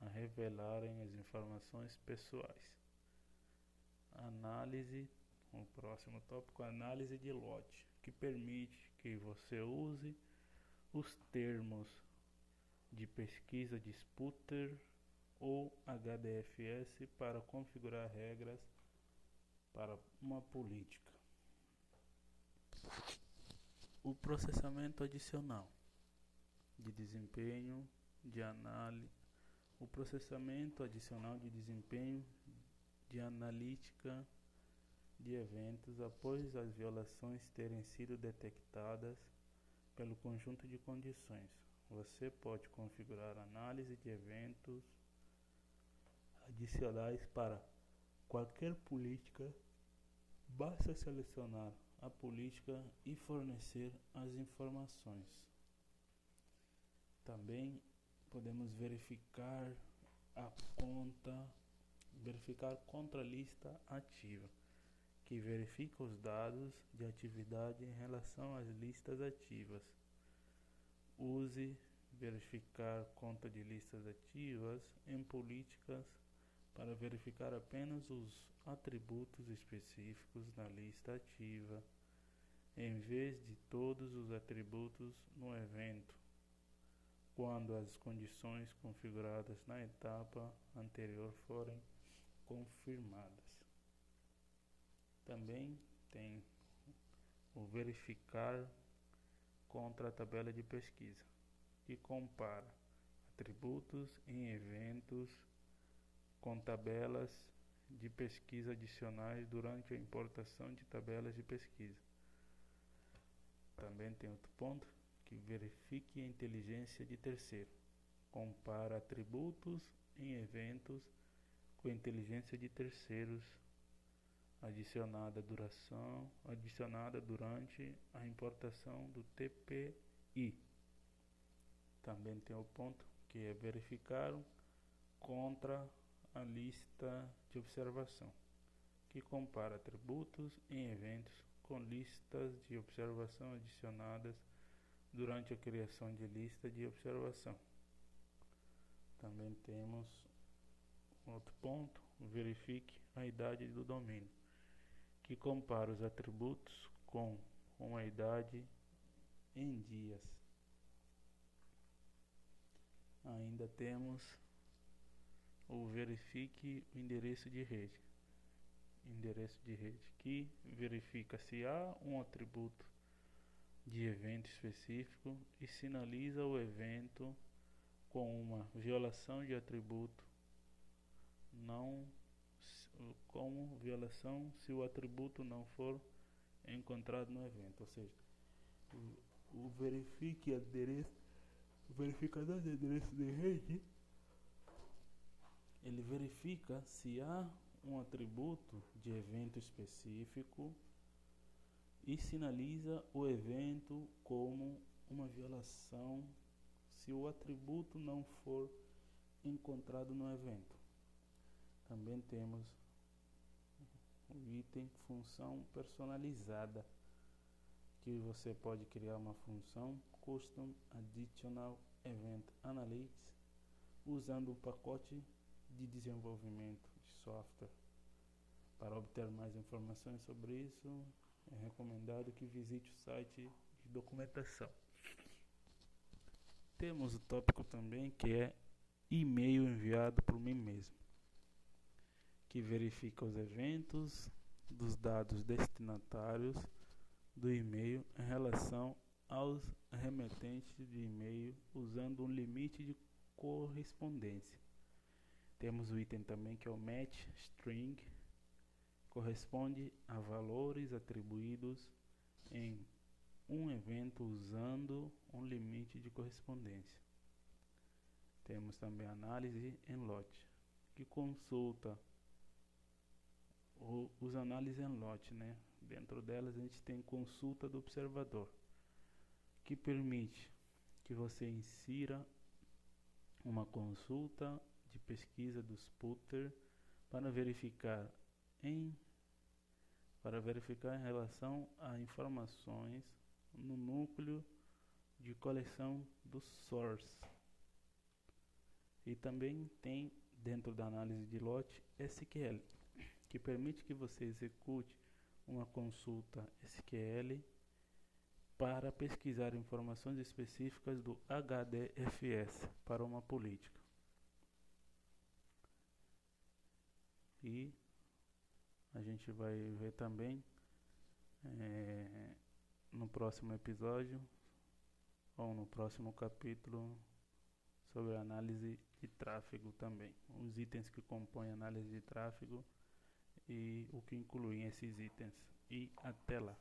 a revelarem as informações pessoais. Análise, o próximo tópico, análise de lote, que permite que você use os termos de pesquisa de Sputter ou HDFS para configurar regras para uma política. O processamento adicional de desempenho de análise o processamento adicional de desempenho de analítica de eventos após as violações terem sido detectadas pelo conjunto de condições você pode configurar análise de eventos adicionais para qualquer política. Basta selecionar a política e fornecer as informações. Também podemos verificar a conta, verificar contra lista ativa, que verifica os dados de atividade em relação às listas ativas Use verificar conta de listas ativas em políticas para verificar apenas os atributos específicos na lista ativa, em vez de todos os atributos no evento, quando as condições configuradas na etapa anterior forem confirmadas. Também tem o verificar contra a tabela de pesquisa, que compara atributos em eventos com tabelas de pesquisa adicionais durante a importação de tabelas de pesquisa. Também tem outro ponto que verifique a inteligência de terceiro. Compara atributos em eventos com inteligência de terceiros adicionada duração adicionada durante a importação do TPI. Também tem o ponto que é verificar contra a lista de observação, que compara atributos em eventos com listas de observação adicionadas durante a criação de lista de observação. Também temos outro ponto, verifique a idade do domínio que compara os atributos com uma idade em dias. Ainda temos o verifique o endereço de rede, endereço de rede que verifica se há um atributo de evento específico e sinaliza o evento com uma violação de atributo não como violação se o atributo não for encontrado no evento, ou seja, o, o verifique adereço, o verificador de endereço de rede, ele verifica se há um atributo de evento específico e sinaliza o evento como uma violação se o atributo não for encontrado no evento. Também temos o item função personalizada, que você pode criar uma função Custom Additional Event Analytics usando um pacote de desenvolvimento de software. Para obter mais informações sobre isso, é recomendado que visite o site de documentação. Temos o tópico também que é e-mail enviado por mim mesmo que verifica os eventos dos dados destinatários do e-mail em relação aos remetentes de e-mail usando um limite de correspondência. Temos o item também que é o match string, corresponde a valores atribuídos em um evento usando um limite de correspondência. Temos também análise em lote, que consulta os análises em lote, né? Dentro delas a gente tem consulta do observador, que permite que você insira uma consulta de pesquisa dos putter para verificar em para verificar em relação a informações no núcleo de coleção do source. E também tem dentro da análise de lote SQL que permite que você execute uma consulta SQL para pesquisar informações específicas do HDFS para uma política. E a gente vai ver também é, no próximo episódio ou no próximo capítulo sobre análise de tráfego também. Os itens que compõem análise de tráfego e o que incluem esses itens. E até lá.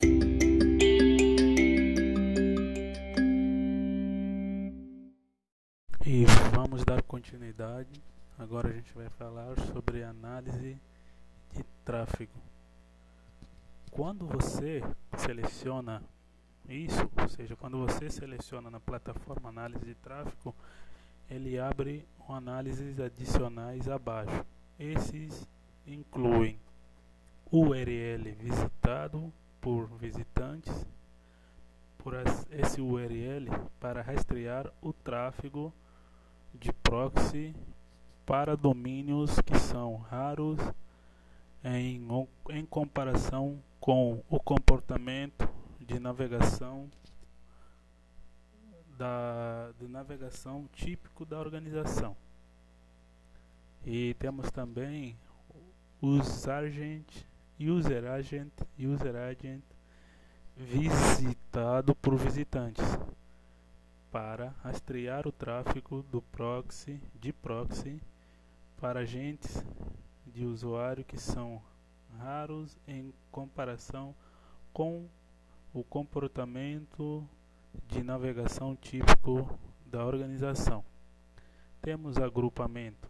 E vamos dar continuidade. Agora a gente vai falar sobre análise de tráfego. Quando você seleciona isso, ou seja, quando você seleciona na plataforma análise de tráfego, ele abre análises adicionais abaixo. Esses incluem URL visitado por visitantes por esse URL para rastrear o tráfego de proxy para domínios que são raros em, em comparação com o comportamento de navegação da de navegação típico da organização. E temos também os Sargent user agent, user agent visitado por visitantes para rastrear o tráfego do proxy de proxy para agentes de usuário que são raros em comparação com o comportamento de navegação típico da organização. Temos agrupamento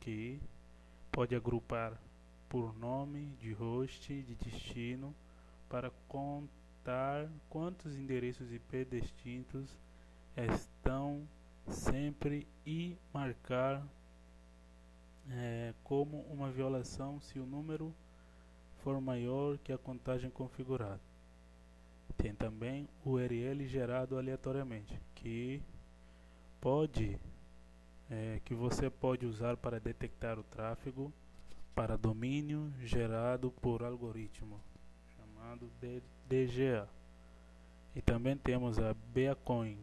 que pode agrupar por nome de host de destino para contar quantos endereços IP distintos estão sempre e marcar é, como uma violação se o número for maior que a contagem configurada. Tem também o URL gerado aleatoriamente, que pode é, que você pode usar para detectar o tráfego para domínio gerado por algoritmo chamado DGA. E também temos a Beacon,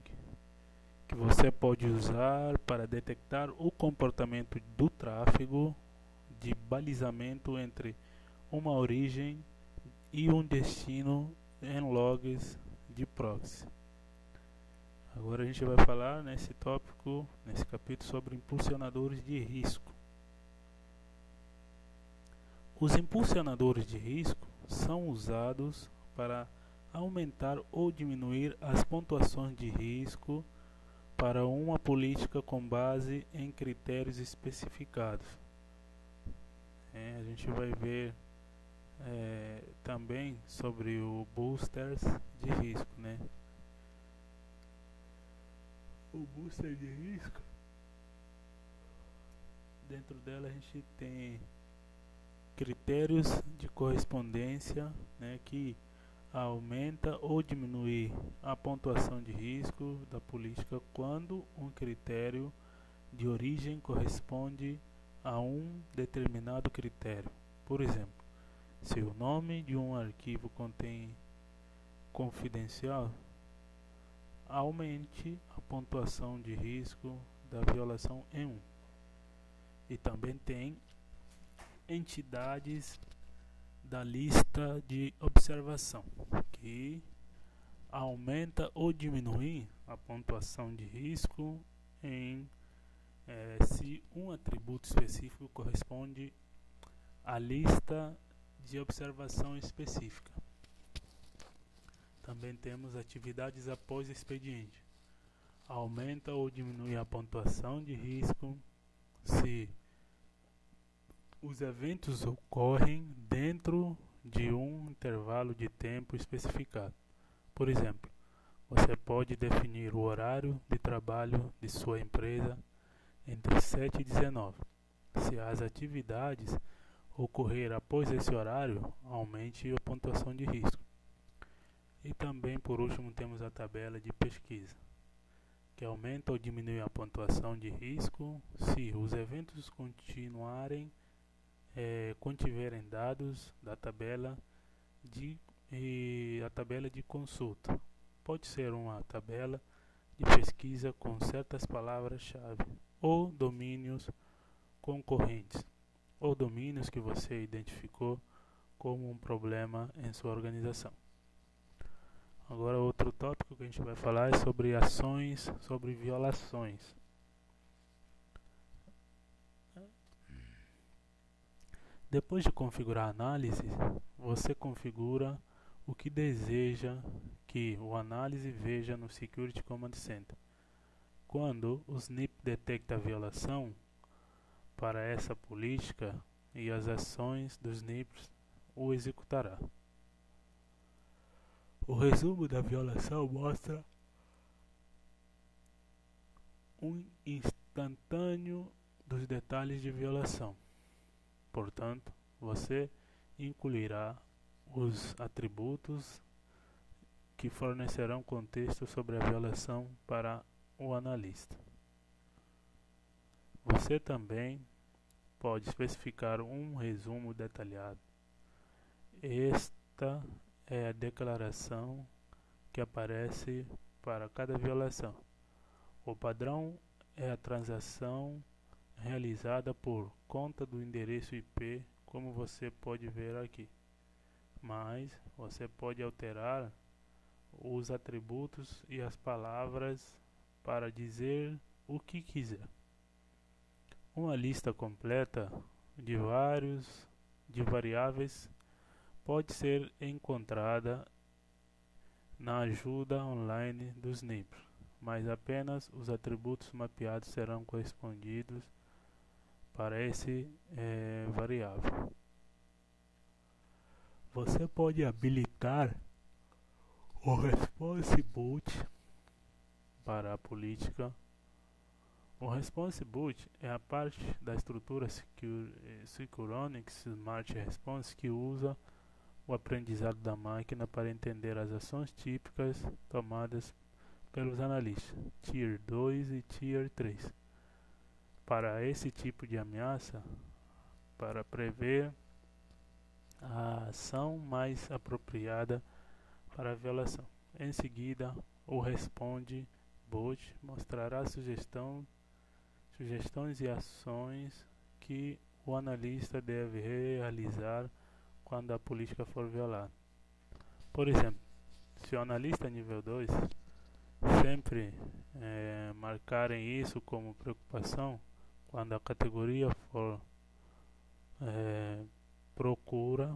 que você pode usar para detectar o comportamento do tráfego de balizamento entre uma origem e um destino em logs de proxy. Agora a gente vai falar nesse tópico, nesse capítulo, sobre impulsionadores de risco. Os impulsionadores de risco são usados para aumentar ou diminuir as pontuações de risco para uma política com base em critérios especificados. É, a gente vai ver é, também sobre o boosters de risco, né? O booster de risco dentro dela a gente tem critérios de correspondência, né, que aumenta ou diminui a pontuação de risco da política quando um critério de origem corresponde a um determinado critério. Por exemplo, se o nome de um arquivo contém confidencial, aumente a pontuação de risco da violação em 1. E também tem entidades da lista de observação que aumenta ou diminui a pontuação de risco em é, se um atributo específico corresponde à lista de observação específica. Também temos atividades após expediente. Aumenta ou diminui a pontuação de risco se os eventos ocorrem dentro de um intervalo de tempo especificado. Por exemplo, você pode definir o horário de trabalho de sua empresa entre 7 e 19. Se as atividades ocorrer após esse horário, aumente a pontuação de risco. E também, por último, temos a tabela de pesquisa, que aumenta ou diminui a pontuação de risco se os eventos continuarem é, contiverem dados da tabela de e a tabela de consulta. Pode ser uma tabela de pesquisa com certas palavras-chave ou domínios concorrentes ou domínios que você identificou como um problema em sua organização. Agora outro tópico que a gente vai falar é sobre ações, sobre violações. Depois de configurar a análise, você configura o que deseja que o análise veja no Security Command Center. Quando o SNP detecta a violação para essa política e as ações dos SNPs o executará. O resumo da violação mostra um instantâneo dos detalhes de violação. Portanto, você incluirá os atributos que fornecerão contexto sobre a violação para o analista. Você também pode especificar um resumo detalhado. Esta é a declaração que aparece para cada violação. O padrão é a transação realizada por conta do endereço IP, como você pode ver aqui. Mas você pode alterar os atributos e as palavras para dizer o que quiser. Uma lista completa de vários de variáveis pode ser encontrada na ajuda online do SNIP, mas apenas os atributos mapeados serão correspondidos para esse é, variável. Você pode habilitar o response boot para a política. O response boot é a parte da estrutura Securonics Smart Response que usa o aprendizado da máquina para entender as ações típicas tomadas pelos analistas Tier 2 e Tier 3 para esse tipo de ameaça para prever a ação mais apropriada para a violação. Em seguida, o responde bot mostrará sugestão, sugestões e ações que o analista deve realizar quando a política for violada. Por exemplo, se o analista nível 2 sempre é, marcarem isso como preocupação quando a categoria for é, procura,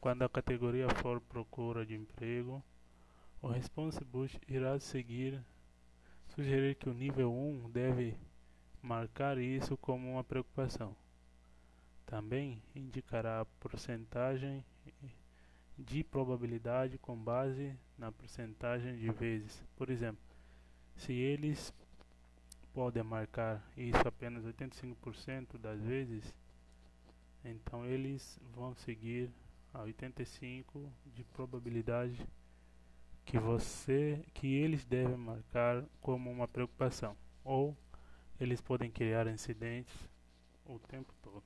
quando a categoria for procura de emprego, o response boost irá seguir sugerir que o nível 1 deve marcar isso como uma preocupação. Também indicará a porcentagem de probabilidade com base na porcentagem de vezes. Por exemplo, se eles podem marcar isso apenas 85% das vezes, então eles vão seguir a 85 de probabilidade que você que eles devem marcar como uma preocupação ou eles podem criar incidentes o tempo todo.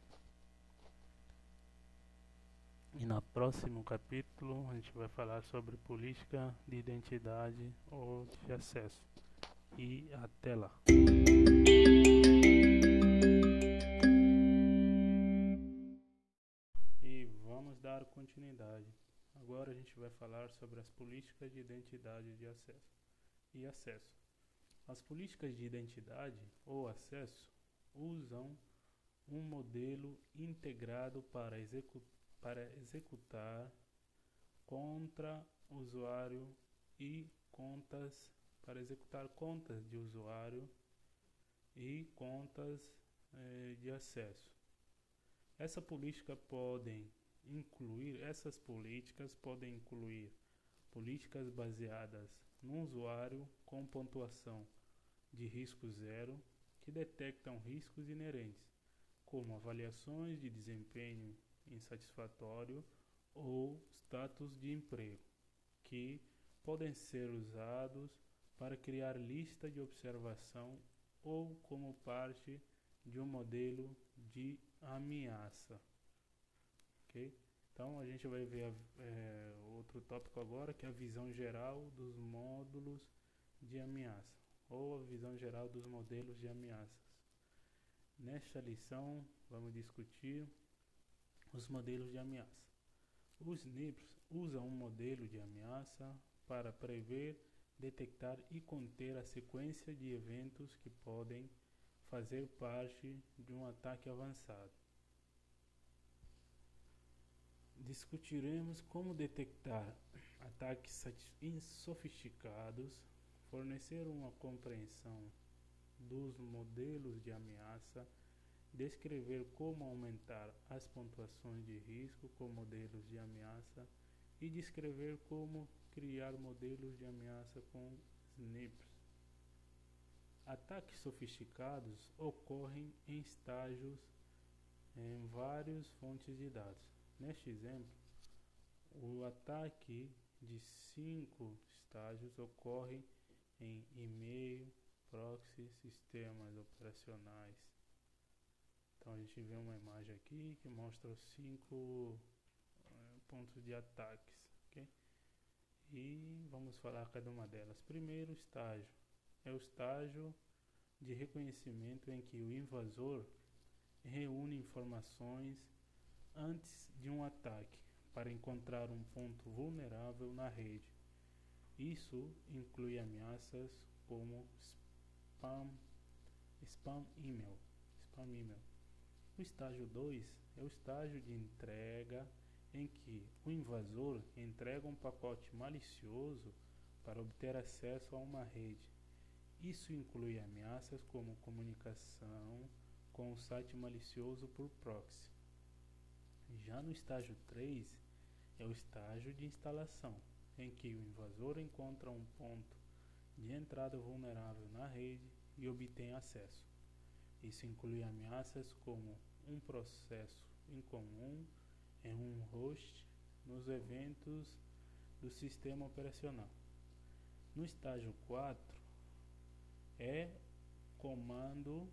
E no próximo capítulo a gente vai falar sobre política de identidade ou de acesso. E até lá. E vamos dar continuidade. Agora a gente vai falar sobre as políticas de identidade de acesso e acesso. As políticas de identidade ou acesso usam um modelo integrado para, execu para executar contra usuário e contas para executar contas de usuário e contas eh, de acesso. Essa política podem incluir essas políticas podem incluir políticas baseadas no usuário com pontuação de risco zero que detectam riscos inerentes, como avaliações de desempenho insatisfatório ou status de emprego, que podem ser usados para criar lista de observação ou como parte de um modelo de ameaça. Okay? Então a gente vai ver é, outro tópico agora que é a visão geral dos módulos de ameaça ou a visão geral dos modelos de ameaças. Nesta lição vamos discutir os modelos de ameaça. Os NIPS usam um modelo de ameaça para prever, detectar e conter a sequência de eventos que podem fazer parte de um ataque avançado. Discutiremos como detectar ataques sofisticados, fornecer uma compreensão dos modelos de ameaça, descrever como aumentar as pontuações de risco com modelos de ameaça e descrever como criar modelos de ameaça com SNPs. Ataques sofisticados ocorrem em estágios em várias fontes de dados. Neste exemplo, o ataque de cinco estágios ocorre em e-mail, proxy, sistemas operacionais. Então a gente vê uma imagem aqui que mostra os cinco pontos de ataques, ok? E vamos falar cada uma delas. Primeiro estágio é o estágio de reconhecimento em que o invasor reúne informações antes de um ataque para encontrar um ponto vulnerável na rede. Isso inclui ameaças como spam, spam email. Spam email. O estágio 2 é o estágio de entrega em que o invasor entrega um pacote malicioso para obter acesso a uma rede. Isso inclui ameaças como comunicação com o site malicioso por proxy. Já no estágio 3 é o estágio de instalação, em que o invasor encontra um ponto de entrada vulnerável na rede e obtém acesso. Isso inclui ameaças como um processo incomum em um host nos eventos do sistema operacional. No estágio 4 é comando,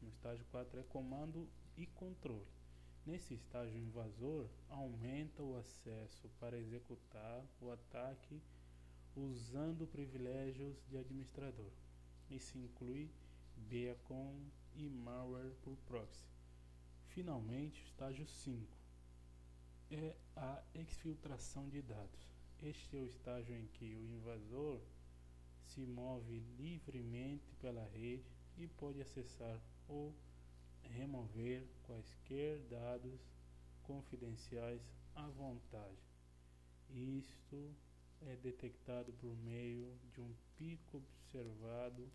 no estágio 4 é comando e controle. Nesse estágio, invasor aumenta o acesso para executar o ataque usando privilégios de administrador. Isso inclui beacon e malware por proxy. Finalmente, estágio 5 é a exfiltração de dados. Este é o estágio em que o invasor se move livremente pela rede e pode acessar ou remover quaisquer dados confidenciais à vontade. Isto é detectado por meio de um pico observado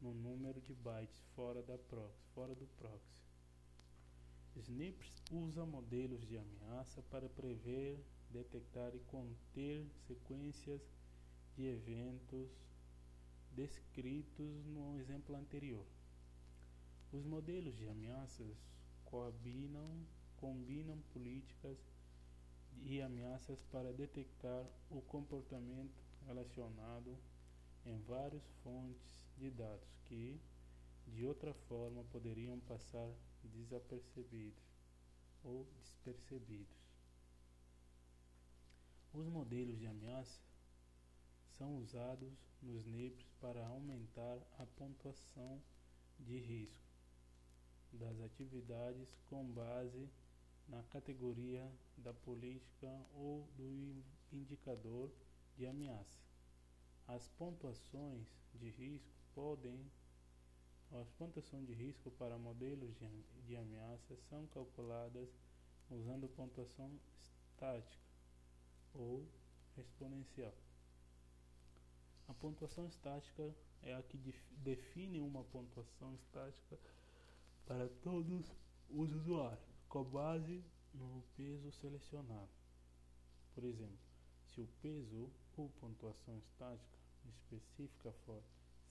no número de bytes fora, da proxy, fora do proxy. Snips usa modelos de ameaça para prever, detectar e conter sequências de eventos descritos no exemplo anterior. Os modelos de ameaças combinam, combinam políticas e ameaças para detectar o comportamento relacionado em várias fontes de dados que, de outra forma, poderiam passar desapercebidos ou despercebidos. Os modelos de ameaça são usados nos NIPs para aumentar a pontuação de risco das atividades com base na categoria da política ou do indicador de ameaça. As pontuações de risco podem as pontuações de risco para modelos de, de ameaça são calculadas usando pontuação estática ou exponencial. A pontuação estática é a que define uma pontuação estática para todos os usuários, com base no peso selecionado. Por exemplo, se o peso ou pontuação estática específica for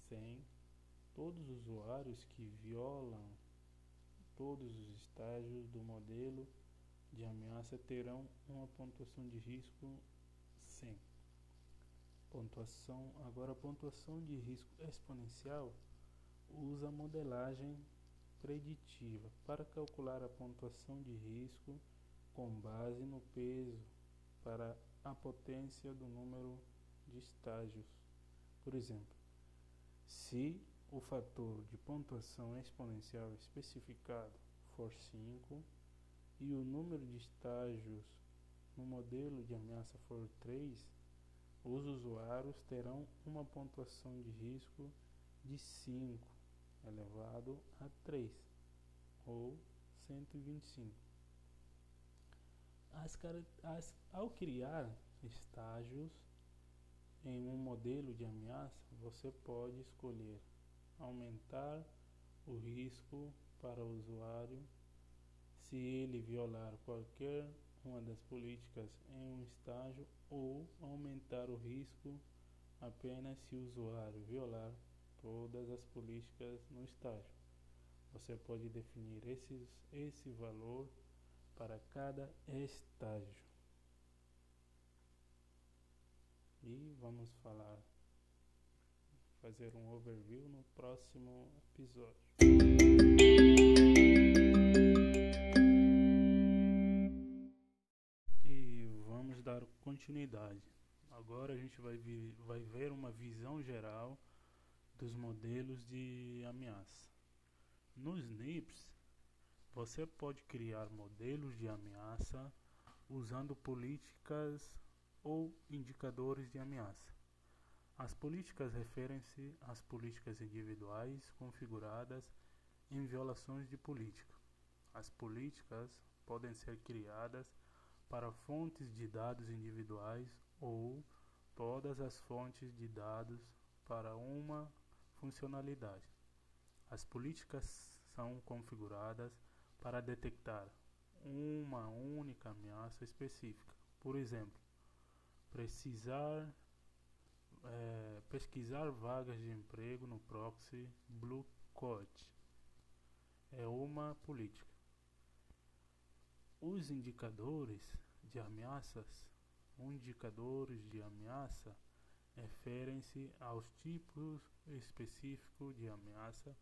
100, todos os usuários que violam todos os estágios do modelo de ameaça terão uma pontuação de risco 100. Pontuação, agora a pontuação de risco exponencial usa a modelagem preditiva para calcular a pontuação de risco com base no peso para a potência do número de estágios. Por exemplo, se o fator de pontuação exponencial especificado for 5 e o número de estágios no modelo de ameaça for 3, os usuários terão uma pontuação de risco de 5 elevado a 3 ou 125. As, as, ao criar estágios em um modelo de ameaça, você pode escolher aumentar o risco para o usuário se ele violar qualquer uma das políticas em um estágio ou aumentar o risco apenas se o usuário violar todas as políticas no estágio. Você pode definir esses, esse valor para cada estágio. E vamos falar fazer um overview no próximo episódio. E vamos dar continuidade. Agora a gente vai, vai ver uma visão geral dos modelos de ameaça. Nos NIPS, você pode criar modelos de ameaça usando políticas ou indicadores de ameaça. As políticas referem-se às políticas individuais configuradas em violações de política. As políticas podem ser criadas para fontes de dados individuais ou todas as fontes de dados para uma funcionalidade. As políticas são configuradas para detectar uma única ameaça específica. Por exemplo, precisar é, pesquisar vagas de emprego no proxy Blue Code. É uma política. Os indicadores de ameaças, indicadores de ameaça referem-se aos tipos específicos de ameaça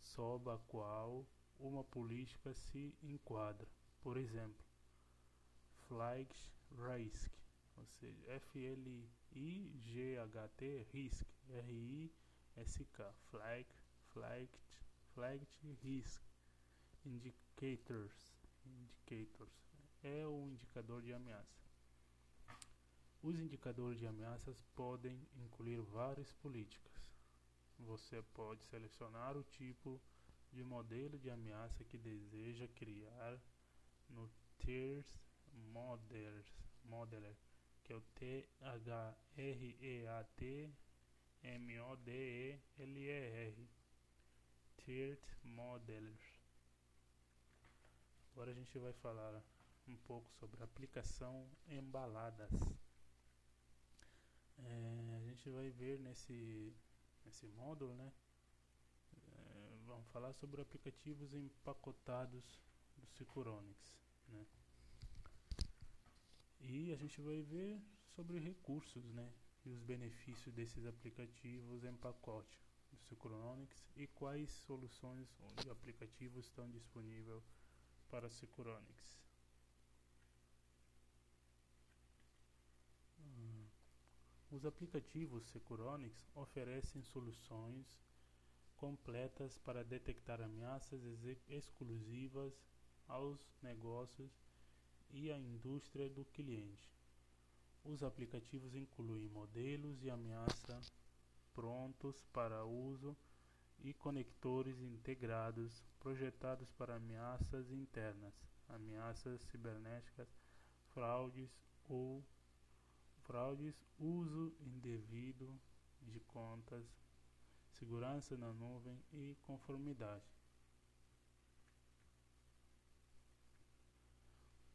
sob a qual uma política se enquadra. Por exemplo, flag risk ou seja, F-L-I-G-H-T, RISC, R-I-S-K, flag, flagged, flagged risk, indicators, indicators, é o indicador de ameaça? Os indicadores de ameaças podem incluir várias políticas. Você pode selecionar o tipo de modelo de ameaça que deseja criar no Models, Modeler, que é o T-H-R-E-A-T-M-O-D-E-L-E-R. Tiered Modelers. Agora a gente vai falar um pouco sobre a aplicação embaladas. É, a gente vai ver nesse, nesse módulo, né? É, vamos falar sobre aplicativos empacotados do Sicuronix, né? E a gente vai ver sobre recursos, né? E os benefícios desses aplicativos em pacote do Sicuronix e quais soluções de aplicativos estão disponíveis para Sicuronix. Hum. Os aplicativos Securonix oferecem soluções completas para detectar ameaças exclusivas aos negócios e à indústria do cliente. Os aplicativos incluem modelos de ameaça prontos para uso e conectores integrados projetados para ameaças internas, ameaças cibernéticas, fraudes ou fraudes, uso indevido de contas, segurança na nuvem e conformidade.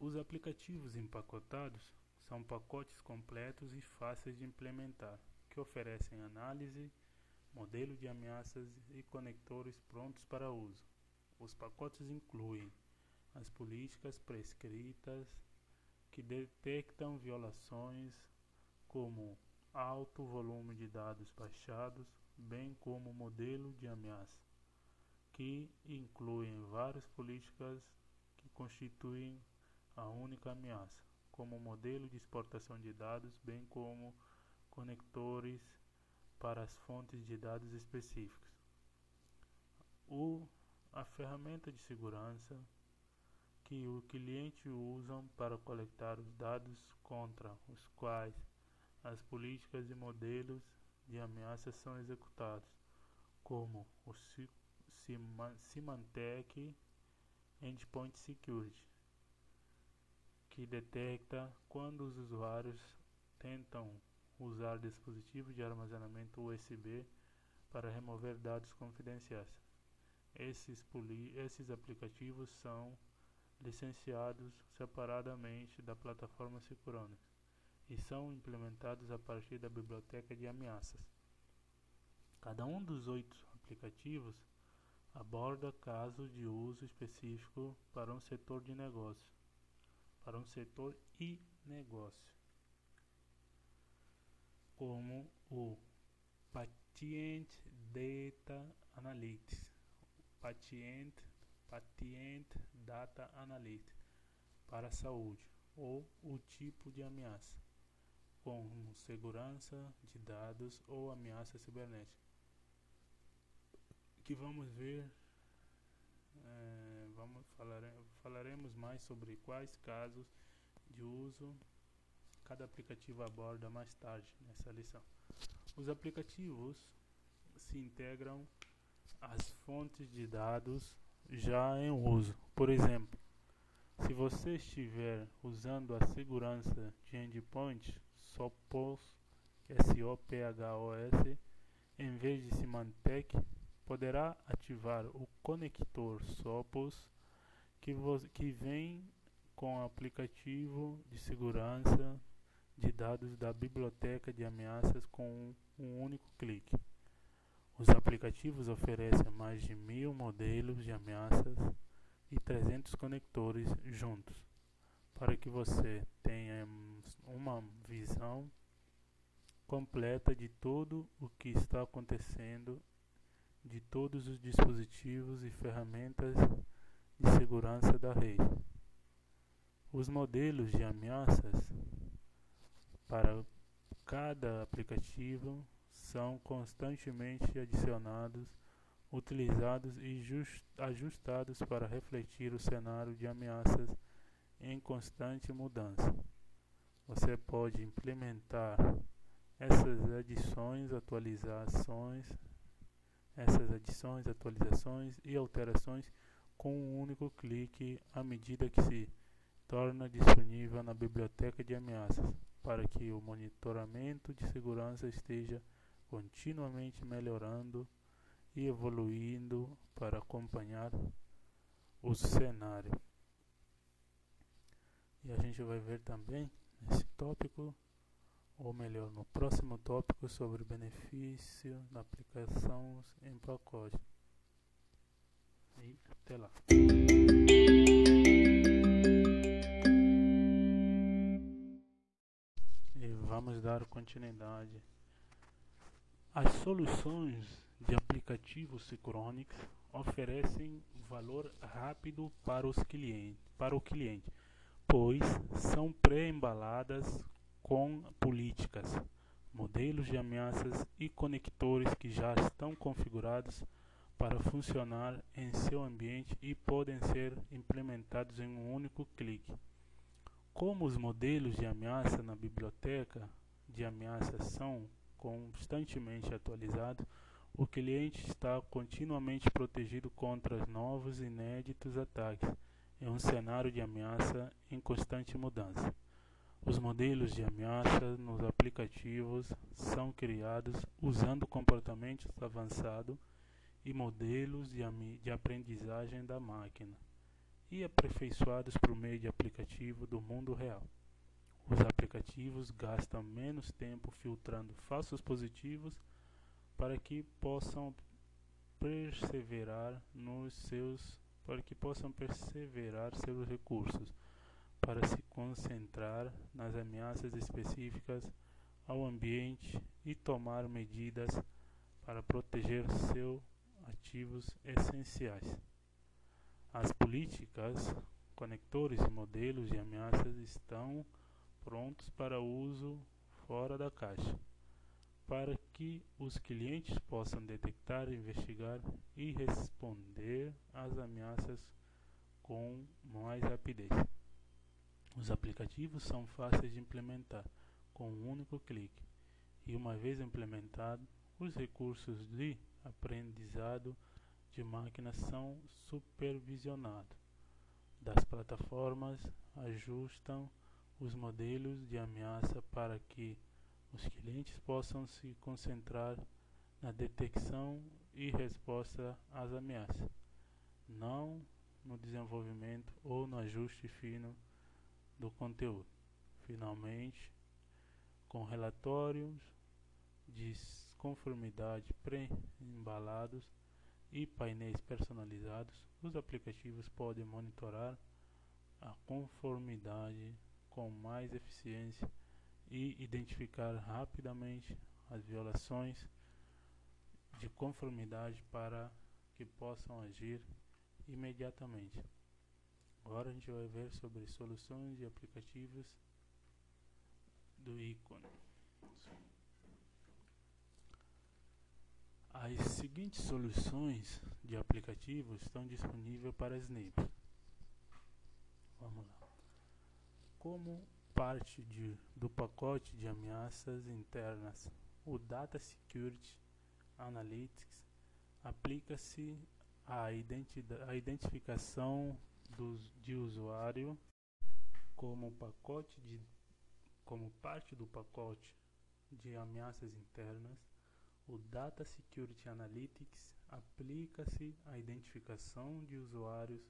Os aplicativos empacotados são pacotes completos e fáceis de implementar, que oferecem análise, modelo de ameaças e conectores prontos para uso. Os pacotes incluem as políticas prescritas que detectam violações, como alto volume de dados baixados, bem como modelo de ameaça, que incluem várias políticas que constituem a única ameaça, como modelo de exportação de dados, bem como conectores para as fontes de dados específicos. O, a ferramenta de segurança que o cliente usa para coletar os dados contra os quais as políticas e modelos de ameaça são executados, como o Symantec Endpoint Security, que detecta quando os usuários tentam usar dispositivos de armazenamento USB para remover dados confidenciais. Esses, esses aplicativos são licenciados separadamente da plataforma Securonics e são implementados a partir da biblioteca de ameaças. Cada um dos oito aplicativos aborda casos de uso específico para um setor de negócio, para um setor e negócio, como o Patient Data Analytics, Patient, Patient Data Analytics para a saúde ou o tipo de ameaça como segurança de dados ou ameaça cibernética. Que vamos ver, é, vamos falar, falaremos mais sobre quais casos de uso cada aplicativo aborda mais tarde nessa lição. Os aplicativos se integram às fontes de dados já em uso. Por exemplo, se você estiver usando a segurança de endpoint, Sophos, S-O-P-H-O-S, em vez de Symantec, poderá ativar o conector Sophos que, que vem com o aplicativo de segurança de dados da biblioteca de ameaças com um único clique. Os aplicativos oferecem mais de mil modelos de ameaças e 300 conectores juntos para que você tenha uma visão completa de tudo o que está acontecendo, de todos os dispositivos e ferramentas de segurança da rede. Os modelos de ameaças para cada aplicativo são constantemente adicionados, utilizados e ajustados para refletir o cenário de ameaças em constante mudança. Você pode implementar essas adições, atualizações, essas adições, atualizações e alterações com um único clique à medida que se torna disponível na biblioteca de ameaças, para que o monitoramento de segurança esteja continuamente melhorando e evoluindo para acompanhar o cenário. E a gente vai ver também nesse tópico, ou melhor, no próximo tópico sobre benefício da aplicação em pacote. E até lá. E vamos dar continuidade. As soluções de aplicativos Synchronics oferecem valor rápido para, os clientes, para o cliente, pois são pré-embaladas com políticas, modelos de ameaças e conectores que já estão configurados para funcionar em seu ambiente e podem ser implementados em um único clique. Como os modelos de ameaça na biblioteca de ameaças são constantemente atualizados, o cliente está continuamente protegido contra novos e inéditos ataques em um cenário de ameaça em constante mudança. Os modelos de ameaça nos aplicativos são criados usando comportamentos avançados e modelos de, aprendizagem da máquina e aperfeiçoados por meio de aplicativo do mundo real. Os aplicativos gastam menos tempo filtrando falsos positivos para que possam perseverar nos seus para que possam perseverar seus recursos para se concentrar nas ameaças específicas ao ambiente e tomar medidas para proteger seus ativos essenciais. As políticas, conectores modelos de ameaças estão prontos para uso fora da caixa para que os clientes possam detectar, investigar e responder às ameaças com mais rapidez. Os aplicativos são fáceis de implementar com um único clique e, uma vez implementado, os recursos de aprendizado de máquinas são supervisionados. Das plataformas ajustam os modelos de ameaça para que os clientes possam se concentrar na detecção e resposta às ameaças, não no desenvolvimento ou no ajuste fino do conteúdo. Finalmente, com relatórios de conformidade pré-embalados e painéis personalizados, os aplicativos podem monitorar a conformidade com mais eficiência e identificar rapidamente as violações de conformidade para que possam agir imediatamente. Agora a gente vai ver sobre soluções de aplicativos do ícone. As seguintes soluções de aplicativos estão disponíveis para Snip. Vamos lá. Como parte de, do pacote de ameaças internas. O Data Security Analytics aplica-se à identificação dos, de usuário como pacote de como parte do pacote de ameaças internas. O Data Security Analytics aplica-se à identificação de usuários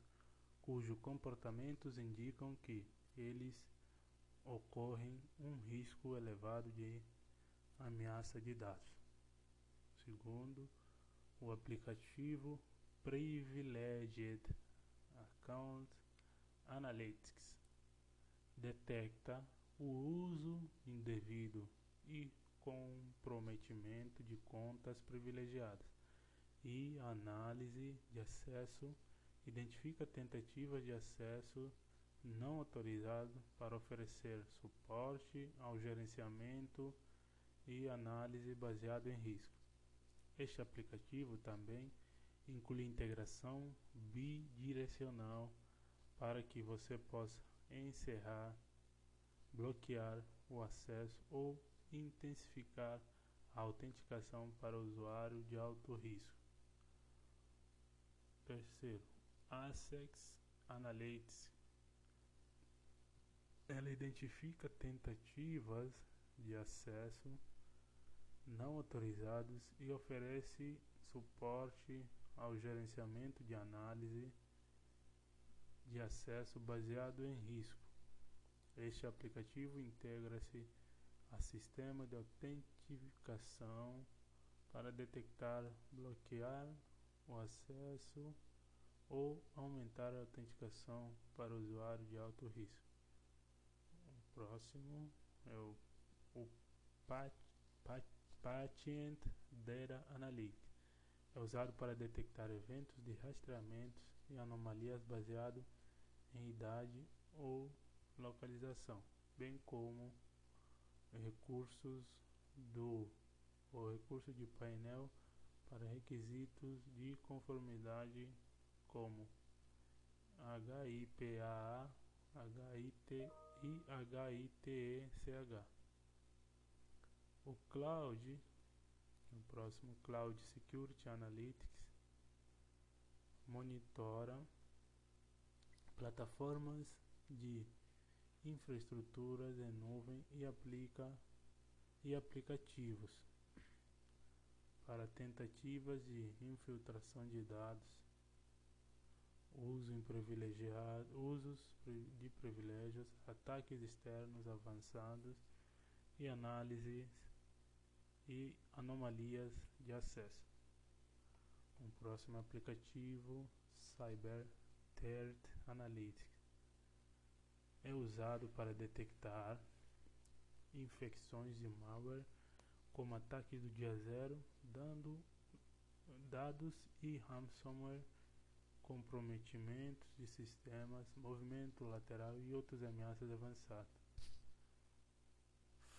cujos comportamentos indicam que eles ocorre um risco elevado de ameaça de dados. Segundo, o aplicativo Privileged Account Analytics detecta o uso indevido e comprometimento de contas privilegiadas e análise de acesso identifica tentativas de acesso não autorizado para oferecer suporte ao gerenciamento e análise baseado em risco. Este aplicativo também inclui integração bidirecional para que você possa encerrar, bloquear o acesso ou intensificar a autenticação para usuário de alto risco. Terceiro, Access Analytics. Ela identifica tentativas de acesso não autorizados e oferece suporte ao gerenciamento de análise de acesso baseado em risco. Este aplicativo integra-se a sistema de autenticação para detectar, bloquear o acesso ou aumentar a autenticação para usuário de alto risco. O próximo é o, o Pat, Pat, Patient Data Analytics. É usado para detectar eventos de rastreamento e anomalias baseado em idade ou localização, bem como recursos do o recurso de painel para requisitos de conformidade como HIPAA, HIT e HITECH. O Cloud, o próximo Cloud Security Analytics, monitora plataformas de infraestruturas em nuvem e aplica e aplicativos para tentativas de infiltração de dados, uso usos de privilégios, ataques externos avançados e análises e anomalias de acesso. Um próximo aplicativo, Cyber Threat Analytics, é usado para detectar infecções de malware como ataques do dia zero, dando dados e ransomware, comprometimentos de sistemas, movimento lateral e outras ameaças avançadas.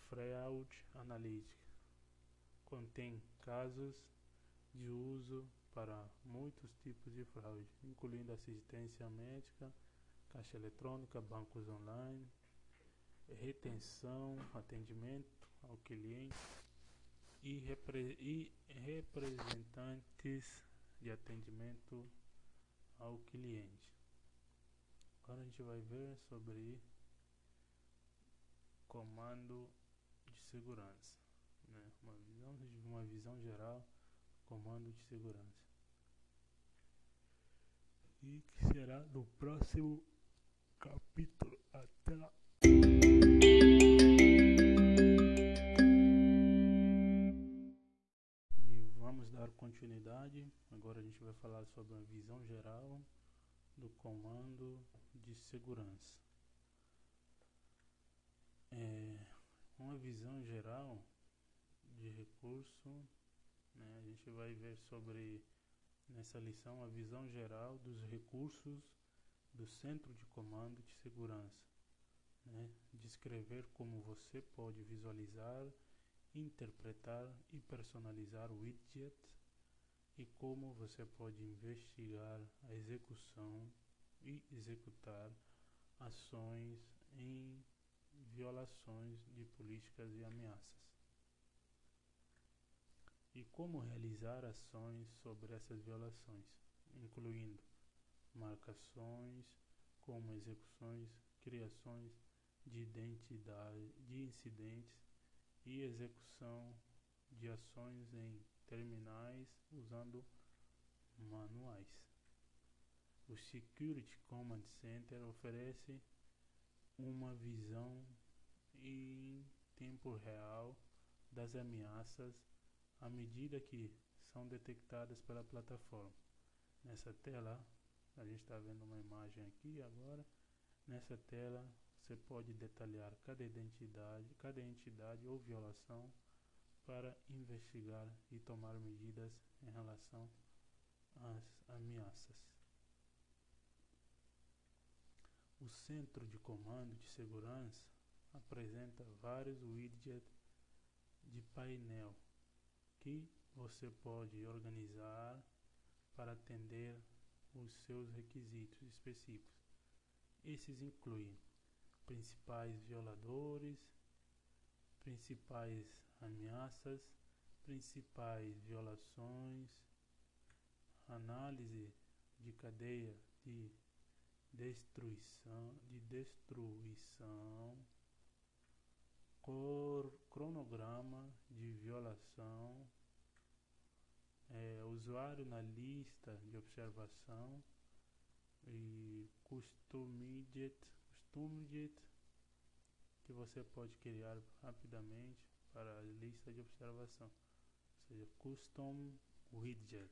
Fraud Analytics contém casos de uso para muitos tipos de fraude, incluindo assistência médica, caixa eletrônica, bancos online, retenção, atendimento ao cliente e, repre e representantes de atendimento ao cliente. Agora a gente vai ver sobre comando de segurança, né? uma, visão, uma visão geral comando de segurança. E que será no próximo capítulo. Até lá. E vamos dar continuidade. Agora a gente vai falar sobre a visão geral do comando de segurança. É uma visão geral de recurso né? A gente vai ver sobre, nessa lição, a visão geral dos recursos do Centro de Comando de Segurança. Né? Descrever como você pode visualizar, interpretar e personalizar o widget e como você pode investigar a execução e executar ações em violações de políticas e ameaças e como realizar ações sobre essas violações, incluindo marcações, como execuções, criações de identidade de incidentes e execução de ações em terminais usando manuais. O Security Command Center oferece uma visão em tempo real das ameaças à medida que são detectadas pela plataforma. Nessa tela, a gente está vendo uma imagem aqui agora. Nessa tela, você pode detalhar cada identidade, cada entidade ou violação para investigar e tomar medidas em relação às ameaças. O centro de comando de segurança apresenta vários widgets de painel que você pode organizar para atender os seus requisitos específicos. Esses incluem principais violadores, principais ameaças, principais violações, análise de cadeia de destruição, de destruição, cronograma de violação, é, usuário na lista de observação e customized, customized que você pode criar rapidamente para a lista de observação, ou seja, custom widget,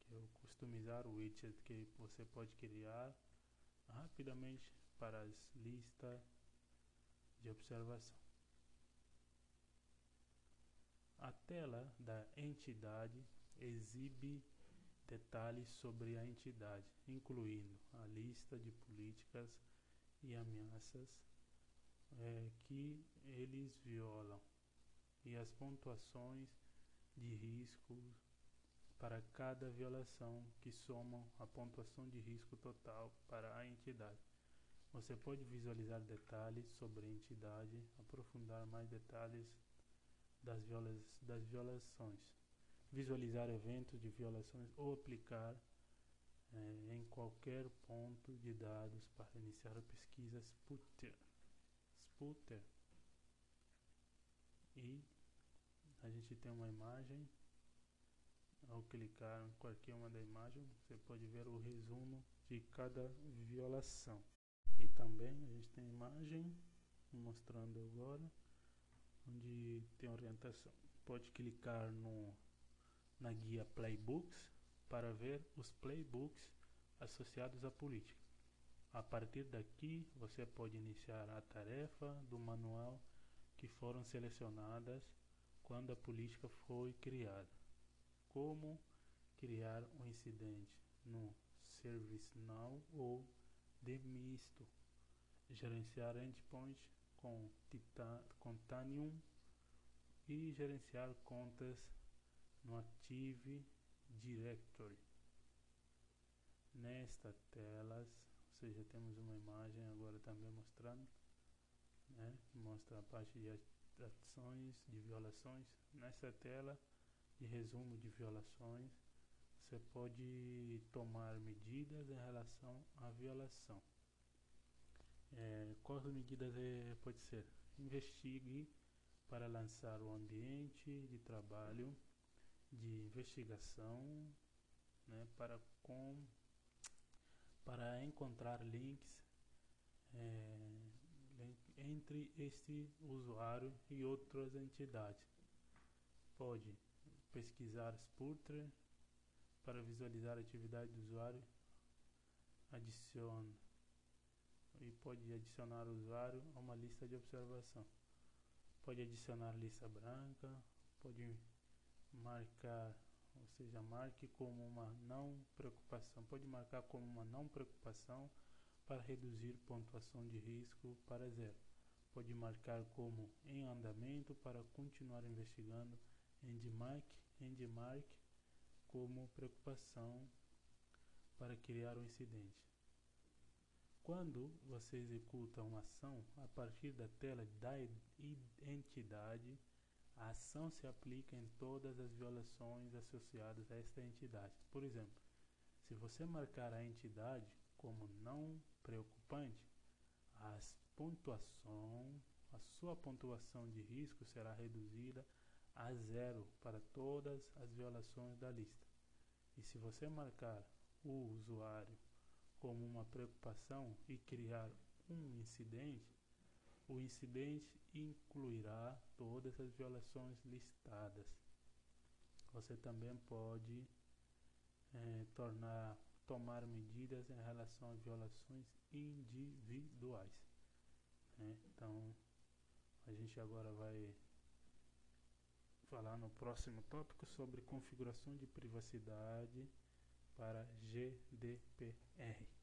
que é o customizar widget que você pode criar rapidamente para as listas de observação. A tela da entidade exibe detalhes sobre a entidade, incluindo a lista de políticas e ameaças é, que eles violam e as pontuações de risco para cada violação que somam a pontuação de risco total para a entidade. Você pode visualizar detalhes sobre a entidade, aprofundar mais detalhes das, viola das violações, visualizar eventos de violações ou aplicar é, em qualquer ponto de dados para iniciar a pesquisa Sputter. Sputter. E a gente tem uma imagem. Ao clicar em qualquer uma da imagem, você pode ver o resumo de cada violação. E também a gente tem imagem mostrando agora onde tem orientação. Pode clicar no, na guia Playbooks para ver os playbooks associados à política. A partir daqui, você pode iniciar a tarefa do manual que foram selecionadas quando a política foi criada. Como criar um incidente no ServiceNow ou de misto, gerenciar endpoint com, com Tanium e gerenciar contas no Active Directory. Nesta telas, ou seja, temos uma imagem agora também mostrando, né, que mostra a parte de ações de violações. Nessa tela de resumo de violações, você pode tomar medidas em relação à violação. É, quais medidas é, pode ser? Investigue para lançar o ambiente de trabalho de investigação né, para, com, para encontrar links é, entre este usuário e outras entidades. Pode pesquisar Spurter para visualizar a atividade do usuário. Adicione e pode adicionar o usuário a uma lista de observação. Pode adicionar lista branca, pode marcar, ou seja, marque como uma não preocupação. Pode marcar como uma não preocupação para reduzir pontuação de risco para zero. Pode marcar como em andamento para continuar investigando endmark, endmark como preocupação para criar um incidente. Quando você executa uma ação a partir da tela da entidade, a ação se aplica em todas as violações associadas a esta entidade. Por exemplo, se você marcar a entidade como não preocupante, as pontuação, a sua pontuação de risco será reduzida a zero para todas as violações da lista. E se você marcar o usuário como uma preocupação e criar um incidente, o incidente incluirá todas as violações listadas. Você também pode é, tornar, tomar medidas em relação a violações individuais. Né? Então, a gente agora vai falar no próximo tópico sobre configuração de privacidade para GDPR.